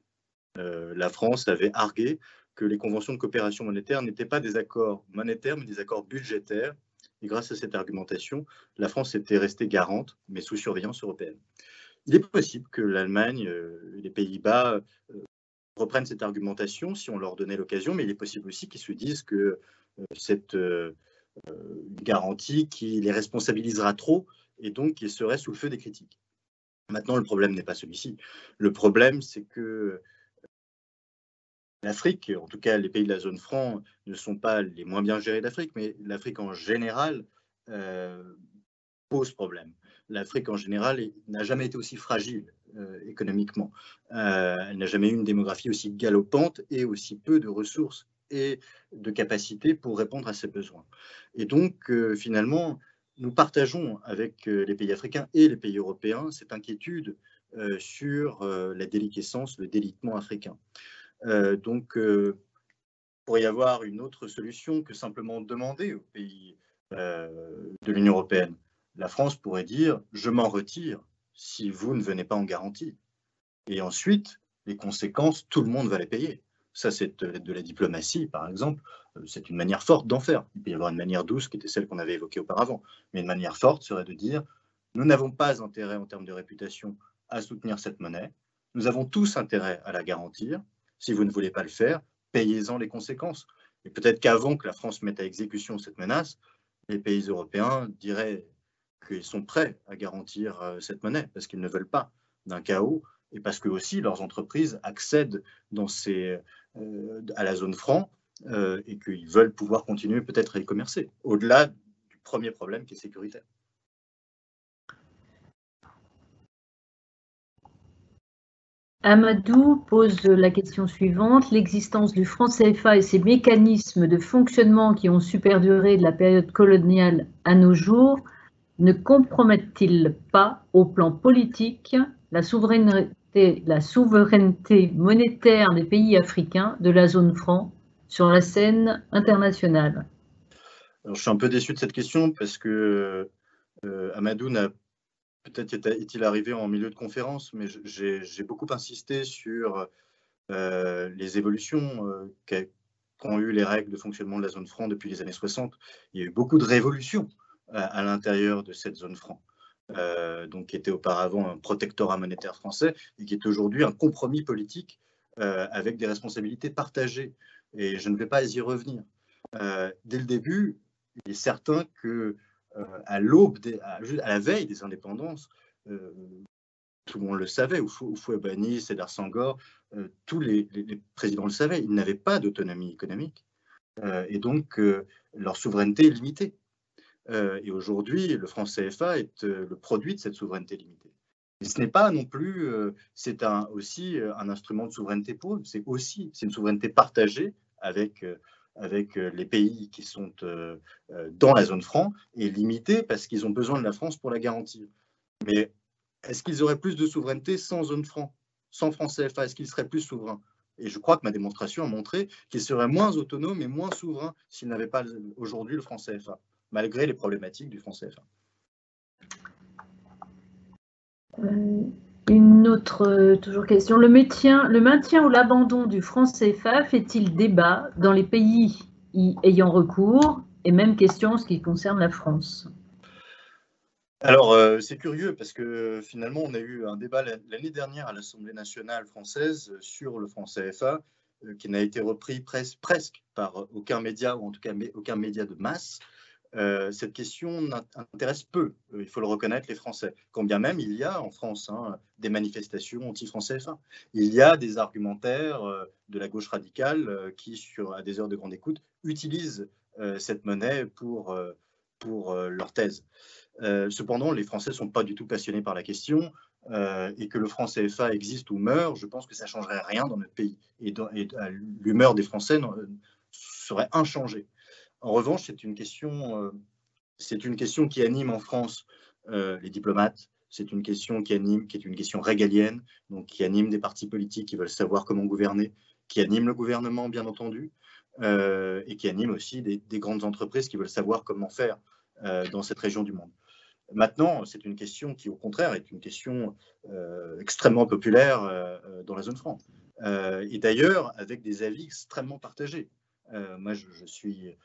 la France avait argué que les conventions de coopération monétaire n'étaient pas des accords monétaires, mais des accords budgétaires. Et grâce à cette argumentation, la France était restée garante, mais sous surveillance européenne. Il est possible que l'Allemagne et les Pays-Bas reprennent cette argumentation si on leur donnait l'occasion, mais il est possible aussi qu'ils se disent que euh, cette euh, euh, garantie qui les responsabilisera trop et donc qui serait sous le feu des critiques. Maintenant, le problème n'est pas celui-ci. Le problème, c'est que l'Afrique, en tout cas les pays de la zone franc, ne sont pas les moins bien gérés d'Afrique, mais l'Afrique en général pose problème. L'Afrique en général n'a jamais été aussi fragile euh, économiquement. Euh, elle n'a jamais eu une démographie aussi galopante et aussi peu de ressources et de capacités pour répondre à ses besoins. Et donc, euh, finalement, nous partageons avec les pays africains et les pays européens cette inquiétude sur la déliquescence, le délitement africain. donc, il pourrait y avoir une autre solution que simplement demander aux pays de l'Union européenne. La France pourrait dire, je m'en retire si vous ne venez pas en garantie. Et ensuite, les conséquences, tout le monde va les payer. Ça, c'est de la diplomatie, par exemple. Euh, c'est une manière forte d'en faire. Il peut y avoir une manière douce qui était celle qu'on avait évoquée auparavant. Mais une manière forte serait de dire, nous n'avons pas intérêt en termes de réputation à soutenir cette monnaie. Nous avons tous intérêt à la garantir. Si vous ne voulez pas le faire, payez-en les conséquences. Et peut-être qu'avant que la France mette à exécution cette menace, les pays européens diraient qu'ils sont prêts à garantir euh, cette monnaie parce qu'ils ne veulent pas d'un chaos et parce que aussi leurs entreprises accèdent euh, à la zone franc euh, et qu'ils veulent pouvoir continuer peut-être à y commercer, au-delà du premier problème qui est sécuritaire. Amadou pose la question suivante. L'existence du franc CFA et ses mécanismes de fonctionnement qui ont su perdurer de la période coloniale à nos jours ne compromettent-ils pas au plan politique la souveraineté, monétaire des pays africains de la zone franc sur la scène internationale? Alors, je suis un peu déçu de cette question parce que Amadou n'a peut-être est-il arrivé en milieu de conférence, mais j'ai beaucoup insisté sur les évolutions qu'ont eu les règles de fonctionnement de la zone franc depuis les années 60. Il y a eu beaucoup de révolutions à, l'intérieur de cette zone franc. donc qui était auparavant un protectorat monétaire français et qui est aujourd'hui un compromis politique avec des responsabilités partagées. Et je ne vais pas y revenir. dès le début, il est certain que euh, à l'aube, à, la veille des indépendances, euh, tout le monde le savait, Oufouébani, Cédar Sangor, euh, tous les, présidents le savaient, ils n'avaient pas d'autonomie économique et donc leur souveraineté est limitée. Et aujourd'hui, le franc CFA est le produit de cette souveraineté limitée. Et ce n'est pas non plus, c'est un, aussi un instrument de souveraineté eux, c'est aussi c'est une souveraineté partagée avec avec euh, les pays qui sont euh, euh, dans la zone franc est limité parce qu'ils ont besoin de la France pour la garantir. Mais est-ce qu'ils auraient plus de souveraineté sans zone franc, sans franc CFA Est-ce qu'ils seraient plus souverains? Et je crois que ma démonstration a montré qu'ils seraient moins autonomes et moins souverains s'ils n'avaient pas aujourd'hui le franc CFA, malgré les problématiques du franc CFA. Une autre euh, toujours question. Le maintien, le maintien ou l'abandon du franc CFA fait-il débat dans les pays y ayant recours? Et même question en ce qui concerne la France. Alors, euh, c'est curieux parce que finalement, on a eu un débat l'année dernière à l'Assemblée nationale française sur le franc CFA euh, qui n'a été repris presque par aucun média, ou en tout cas aucun média de masse. Euh, cette question intéresse peu, euh, il faut le reconnaître, les Français. Quand bien même il y a en France hein, des manifestations anti-français Il y a des argumentaires euh, de la gauche radicale qui, à des heures de grande écoute, utilisent cette monnaie pour, pour leur thèse. cependant, les Français ne sont pas du tout passionnés par la question. et que le franc CFA existe ou meurt, je pense que ça ne changerait rien dans notre pays. Et l'humeur des Français serait inchangée. En revanche, c'est une question, euh, c'est une question qui anime en France euh, les diplomates. C'est une question qui anime, qui est une question régalienne, donc qui anime des partis politiques qui veulent savoir comment gouverner, qui anime le gouvernement, bien entendu, euh, et qui anime aussi des, grandes entreprises qui veulent savoir comment faire dans cette région du monde. Maintenant, c'est une question qui, au contraire, est une question extrêmement populaire dans la zone franc. et d'ailleurs, avec des avis extrêmement partagés. moi, je, suis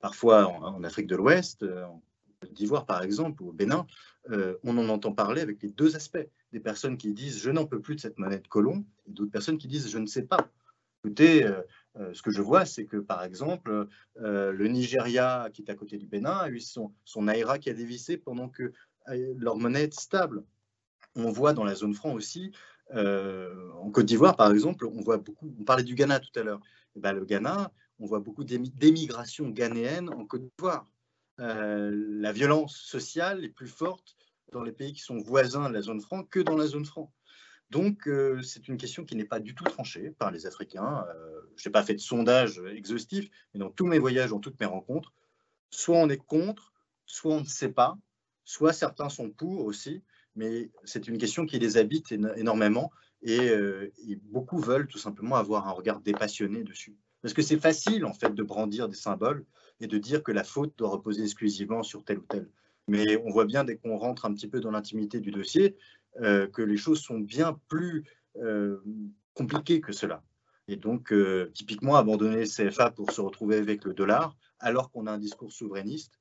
parfois en, Afrique de l'Ouest, euh, en Côte d'Ivoire par exemple, ou au Bénin, euh, on en entend parler avec les deux aspects. Des personnes qui disent je n'en peux plus de cette monnaie de colon, et d'autres personnes qui disent je ne sais pas. Écoutez, euh, ce que je vois, c'est que par exemple, le Nigeria, qui est à côté du Bénin, a eu son, son Naira qui a dévissé pendant que leur monnaie est stable. On voit dans la zone franc aussi, en Côte d'Ivoire par exemple, on voit beaucoup, on parlait du Ghana tout à l'heure. Eh ben, le Ghana, on voit beaucoup d'émigration ghanéenne en Côte d'Ivoire. Euh, la violence sociale est plus forte dans les pays qui sont voisins de la zone franc que dans la zone franc. Donc, euh, c'est une question qui n'est pas du tout tranchée par les Africains. Euh, je n'ai pas fait de sondage exhaustif, mais dans tous mes voyages, dans toutes mes rencontres, soit on est contre, soit on ne sait pas, soit certains sont pour aussi, mais c'est une question qui les habite énormément et, et beaucoup veulent tout simplement avoir un regard dépassionné dessus. Parce que c'est facile, en fait, de brandir des symboles et de dire que la faute doit reposer exclusivement sur tel ou tel. Mais on voit bien, dès qu'on rentre un petit peu dans l'intimité du dossier, euh, que les choses sont bien plus euh, compliquées que cela. Et donc, euh, typiquement, abandonner le CFA pour se retrouver avec le dollar, alors qu'on a un discours souverainiste,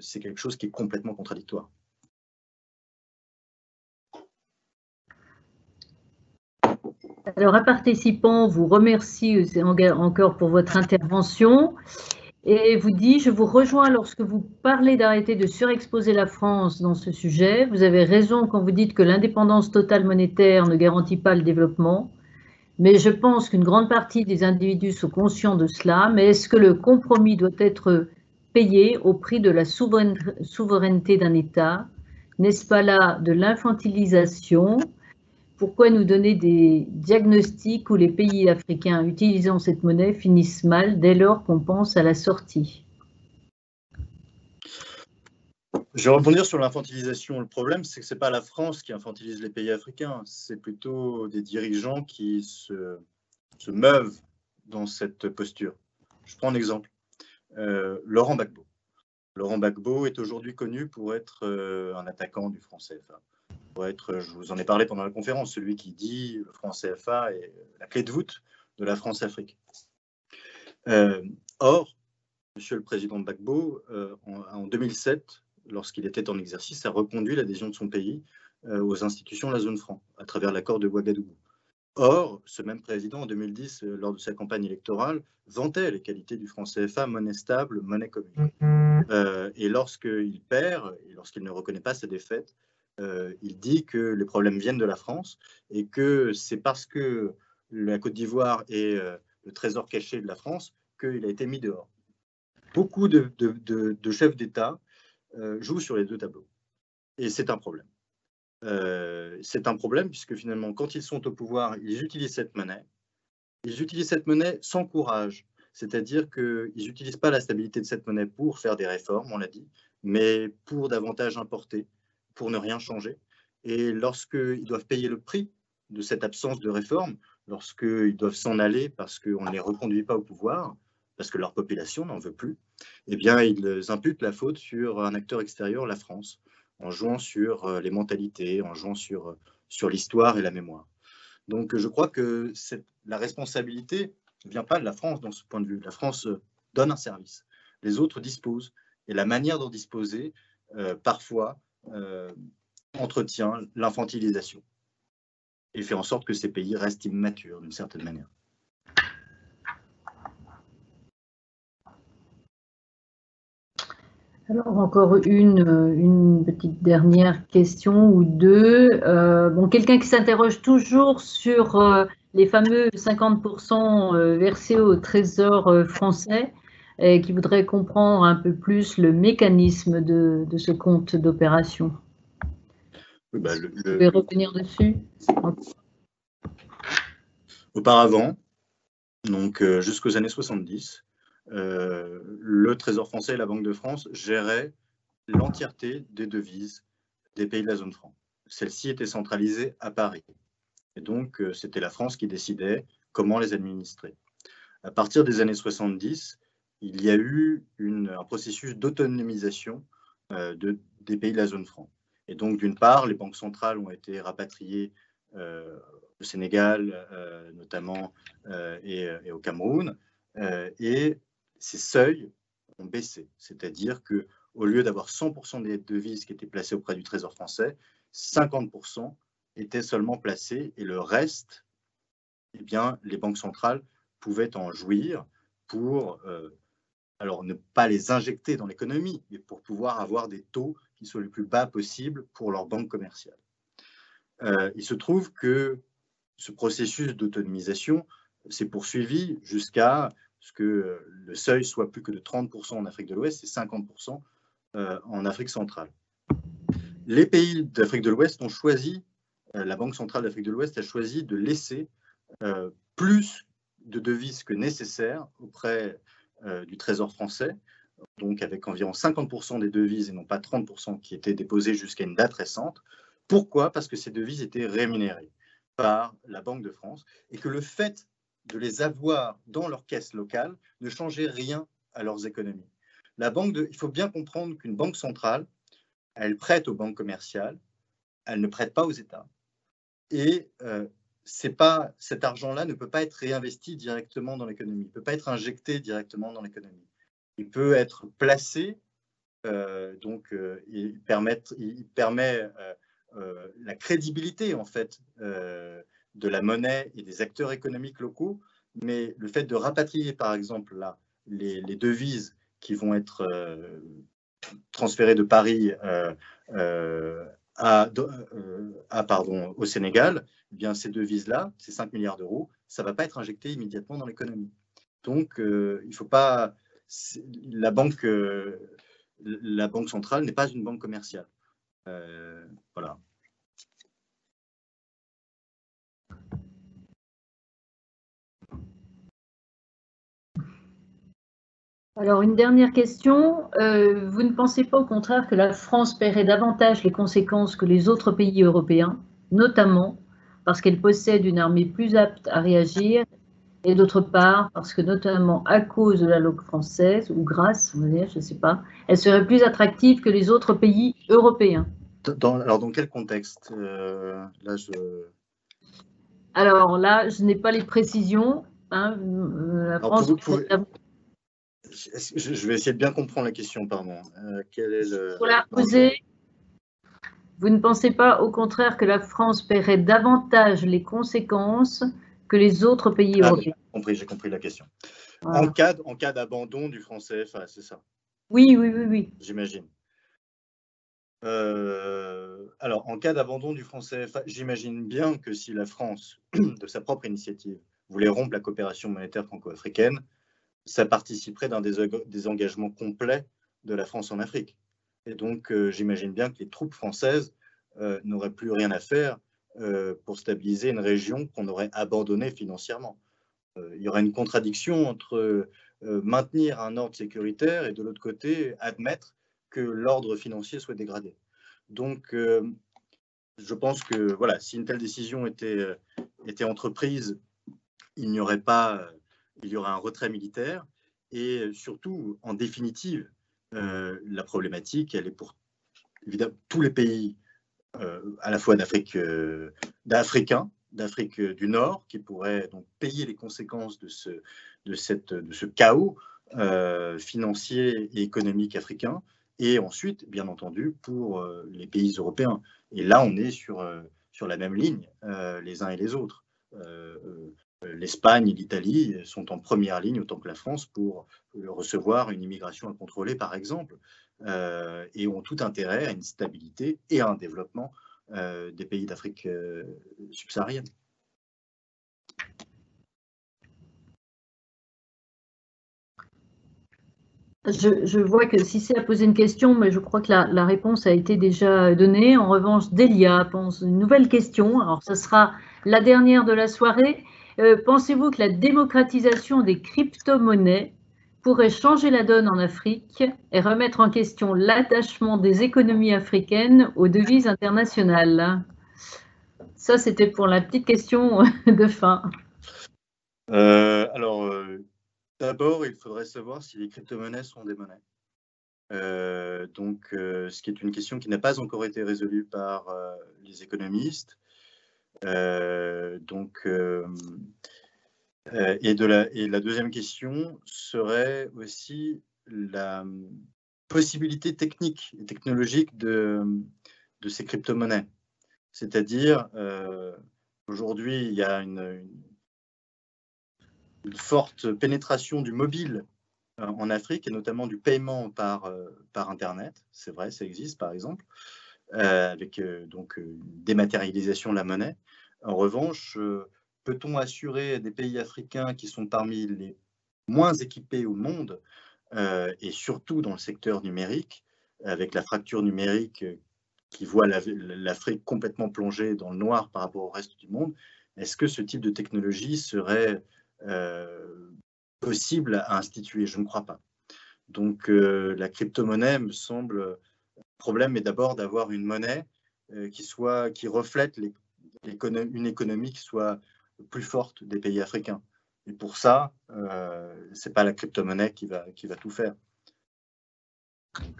c'est quelque chose qui est complètement contradictoire. Alors, un participant vous remercie encore pour votre intervention et vous dit, je vous rejoins lorsque vous parlez d'arrêter de surexposer la France dans ce sujet. Vous avez raison quand vous dites que l'indépendance totale monétaire ne garantit pas le développement. Mais je pense qu'une grande partie des individus sont conscients de cela. Mais est-ce que le compromis doit être payé au prix de la souveraineté d'un État? N'est-ce pas là de l'infantilisation? Pourquoi nous donner des diagnostics où les pays africains utilisant cette monnaie finissent mal dès lors qu'on pense à la sortie? Je vais rebondir sur l'infantilisation. Le problème, c'est que ce n'est pas la France qui infantilise les pays africains, c'est plutôt des dirigeants qui se, meuvent dans cette posture. Je prends un exemple. Laurent Gbagbo. Laurent Gbagbo est aujourd'hui connu pour être un attaquant du franc CFA. Être, je vous en ai parlé pendant la conférence, celui qui dit le franc CFA est la clé de voûte de la France-Afrique. or, Monsieur le Président Gbagbo, en, 2007, lorsqu'il était en exercice, a reconduit l'adhésion de son pays aux institutions de la zone franc à travers l'accord de Ouagadougou. Or, ce même président, en 2010, euh, lors de sa campagne électorale, vantait les qualités du franc CFA, monnaie stable, monnaie commune. Euh, et lorsqu'il perd, et lorsqu'il ne reconnaît pas sa défaite, euh, il dit que les problèmes viennent de la France et que c'est parce que la Côte d'Ivoire est le trésor caché de la France qu'il a été mis dehors. Beaucoup de, chefs d'État jouent sur les deux tableaux. Et c'est un problème. Euh, c'est un problème puisque finalement, quand ils sont au pouvoir, ils utilisent cette monnaie. Ils utilisent cette monnaie sans courage, c'est-à-dire qu'ils n'utilisent pas la stabilité de cette monnaie pour faire des réformes, on l'a dit, mais pour davantage importer, pour ne rien changer. Et lorsqu'ils doivent payer le prix de cette absence de réforme, lorsqu'ils doivent s'en aller parce qu'on ne les reconduit pas au pouvoir, parce que leur population n'en veut plus, eh bien, ils imputent la faute sur un acteur extérieur, la France en jouant sur euh, les mentalités, en jouant sur, euh, sur l'histoire et la mémoire. Donc je crois que la responsabilité ne vient pas de la France dans ce point de vue. La France euh, donne un service, les autres disposent, et la manière d'en disposer, parfois, entretient l'infantilisation et fait en sorte que ces pays restent immatures d'une certaine manière. Alors encore une, une, petite dernière question ou deux. Euh, bon, quelqu'un qui s'interroge toujours sur euh, les fameux 50% euh, versés au Trésor français et qui voudrait comprendre un peu plus le mécanisme de, ce compte d'opération. Bah, Vous pouvez revenir dessus Auparavant, donc jusqu'aux années 70, euh, le Trésor français et la Banque de France géraient l'entièreté des devises des pays de la zone franc. Celle-ci était centralisée à Paris. Et donc, euh, c'était la France qui décidait comment les administrer. À partir des années 70, il y a eu un processus d'autonomisation euh, des pays de la zone franc. Et donc, d'une part, les banques centrales ont été rapatriées au Sénégal, notamment, et, au Cameroun. et ces seuils ont baissé. C'est-à-dire que au lieu d'avoir 100% des devises qui étaient placées auprès du Trésor français, 50% étaient seulement placés et le reste, eh bien, les banques centrales pouvaient en jouir pour, euh, alors ne pas les injecter dans l'économie, mais pour pouvoir avoir des taux qui soient les plus bas possibles pour leurs banques commerciales. Euh, il se trouve que ce processus d'autonomisation s'est poursuivi jusqu'à ce que le seuil soit plus que de 30% en Afrique de l'Ouest et 50% euh, en Afrique centrale. Les pays d'Afrique de l'Ouest ont choisi, euh, la Banque centrale d'Afrique de l'Ouest a choisi de laisser plus de devises que nécessaire auprès du Trésor français, donc avec environ 50% des devises et non pas 30% qui étaient déposées jusqu'à une date récente. Pourquoi? Parce que ces devises étaient rémunérées par la Banque de France et que le fait de les avoir dans leur caisse locale ne changeait rien à leurs économies. La banque il faut bien comprendre qu'une banque centrale, elle prête aux banques commerciales, elle ne prête pas aux États. Et euh, pas, cet argent-là ne peut pas être réinvesti directement dans l'économie, ne peut pas être injecté directement dans l'économie. Il peut être placé, euh, donc euh, il, permet, il permet euh, la crédibilité en fait de la monnaie et des acteurs économiques locaux, mais le fait de rapatrier, par exemple, là, les, devises qui vont être transférées de Paris euh, euh, au Sénégal, eh bien, ces devises-là, ces 5 milliards d'euros, ça ne va pas être injecté immédiatement dans l'économie. Donc, il ne faut pas... La banque, la banque centrale n'est pas une banque commerciale. voilà. Alors, une dernière question. Euh, vous ne pensez pas au contraire que la France paierait davantage les conséquences que les autres pays européens, notamment parce qu'elle possède une armée plus apte à réagir et d'autre part parce que notamment à cause de la langue française, ou grâce, je ne sais pas, elle serait plus attractive que les autres pays européens? alors dans quel contexte euh, là, je... Alors là, je n'ai pas les précisions. Hein, euh, la France, je vais essayer de bien comprendre la question, pardon. Euh, quel est le... Pour la poser, vous ne pensez pas au contraire que la France paierait davantage les conséquences que les autres pays ah, européens? J'ai compris, j'ai compris la question. En cas, en cas d'abandon du franc CFA, c'est ça? Oui, oui, oui, oui. J'imagine. Euh, alors, en cas d'abandon du franc CFA, j'imagine bien que si la France, de sa propre initiative, voulait rompre la coopération monétaire franco-africaine, ça participerait d'un des, engagements complets de la France en Afrique. Et donc, euh, j'imagine bien que les troupes françaises euh, n'auraient plus rien à faire euh, pour stabiliser une région qu'on aurait abandonnée financièrement. il y aurait une contradiction entre maintenir un ordre sécuritaire et de l'autre côté, admettre que l'ordre financier soit dégradé. Donc, je pense que voilà, si une telle décision était, était entreprise, il n'y aurait pas il y aura un retrait militaire. Et surtout, en définitive, euh, la problématique, elle est pour évidemment tous les pays, euh, à la fois d'Afrique, euh, d'Africains, d'Afrique du Nord, qui pourraient donc payer les conséquences de ce, de cette, de ce chaos financier et économique africain, et ensuite, bien entendu, pour les pays européens. Et là, on est sur, sur la même ligne, les uns et les autres. Euh, l'Espagne et l'Italie sont en première ligne autant que la France pour euh, recevoir une immigration à contrôler, par exemple, euh, et ont tout intérêt à une stabilité et à un développement des pays d'Afrique subsaharienne. Je, vois que Cissé a posé une question, mais je crois que la, réponse a été déjà donnée. En revanche, Delia pose une nouvelle question. Alors, ce sera la dernière de la soirée. Euh, pensez-vous que la démocratisation des crypto-monnaies pourrait changer la donne en Afrique et remettre en question l'attachement des économies africaines aux devises internationales? Ça, c'était pour la petite question de fin. Euh, alors, euh, d'abord, il faudrait savoir si les crypto-monnaies sont des monnaies. donc, ce qui est une question qui n'a pas encore été résolue par les économistes. Euh, donc, euh, euh, et, la, deuxième question serait aussi la possibilité technique et technologique de, ces crypto-monnaies. C'est-à-dire, aujourd'hui, il y a une, forte pénétration du mobile en Afrique et notamment du paiement par Internet. C'est vrai, ça existe par exemple, avec donc une dématérialisation de la monnaie. En revanche, euh, peut-on assurer des pays africains qui sont parmi les moins équipés au monde, euh, et surtout dans le secteur numérique, avec la fracture numérique euh, qui voit l'Afrique complètement plongée dans le noir par rapport au reste du monde, est-ce que ce type de technologie serait possible à instituer? Je ne crois pas. Donc la crypto-monnaie me semble, le problème est d'abord d'avoir une monnaie qui, soit, qui reflète une économie qui soit plus forte des pays africains. Et pour ça, euh, ce n'est pas la crypto-monnaie qui va, qui va tout faire.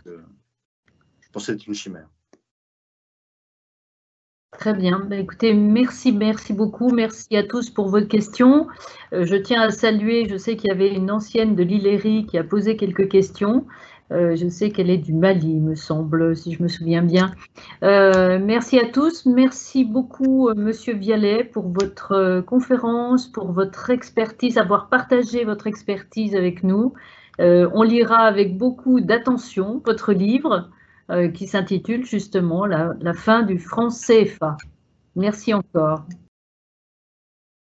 Euh, je pense que c'est une chimère. Très bien. Bah, écoutez, merci, merci beaucoup. Merci à tous pour votre questions. Euh, je tiens à saluer, je sais qu'il y avait une ancienne de l'Ilérie qui a posé quelques questions. Euh, je sais qu'elle est du Mali, me semble, si je me souviens bien. Euh, merci à tous. Merci beaucoup, euh, Monsieur Vialet, pour votre conférence, pour votre expertise, avoir partagé votre expertise avec nous. on lira avec beaucoup d'attention votre livre qui s'intitule justement la, la fin du franc CFA. Merci encore.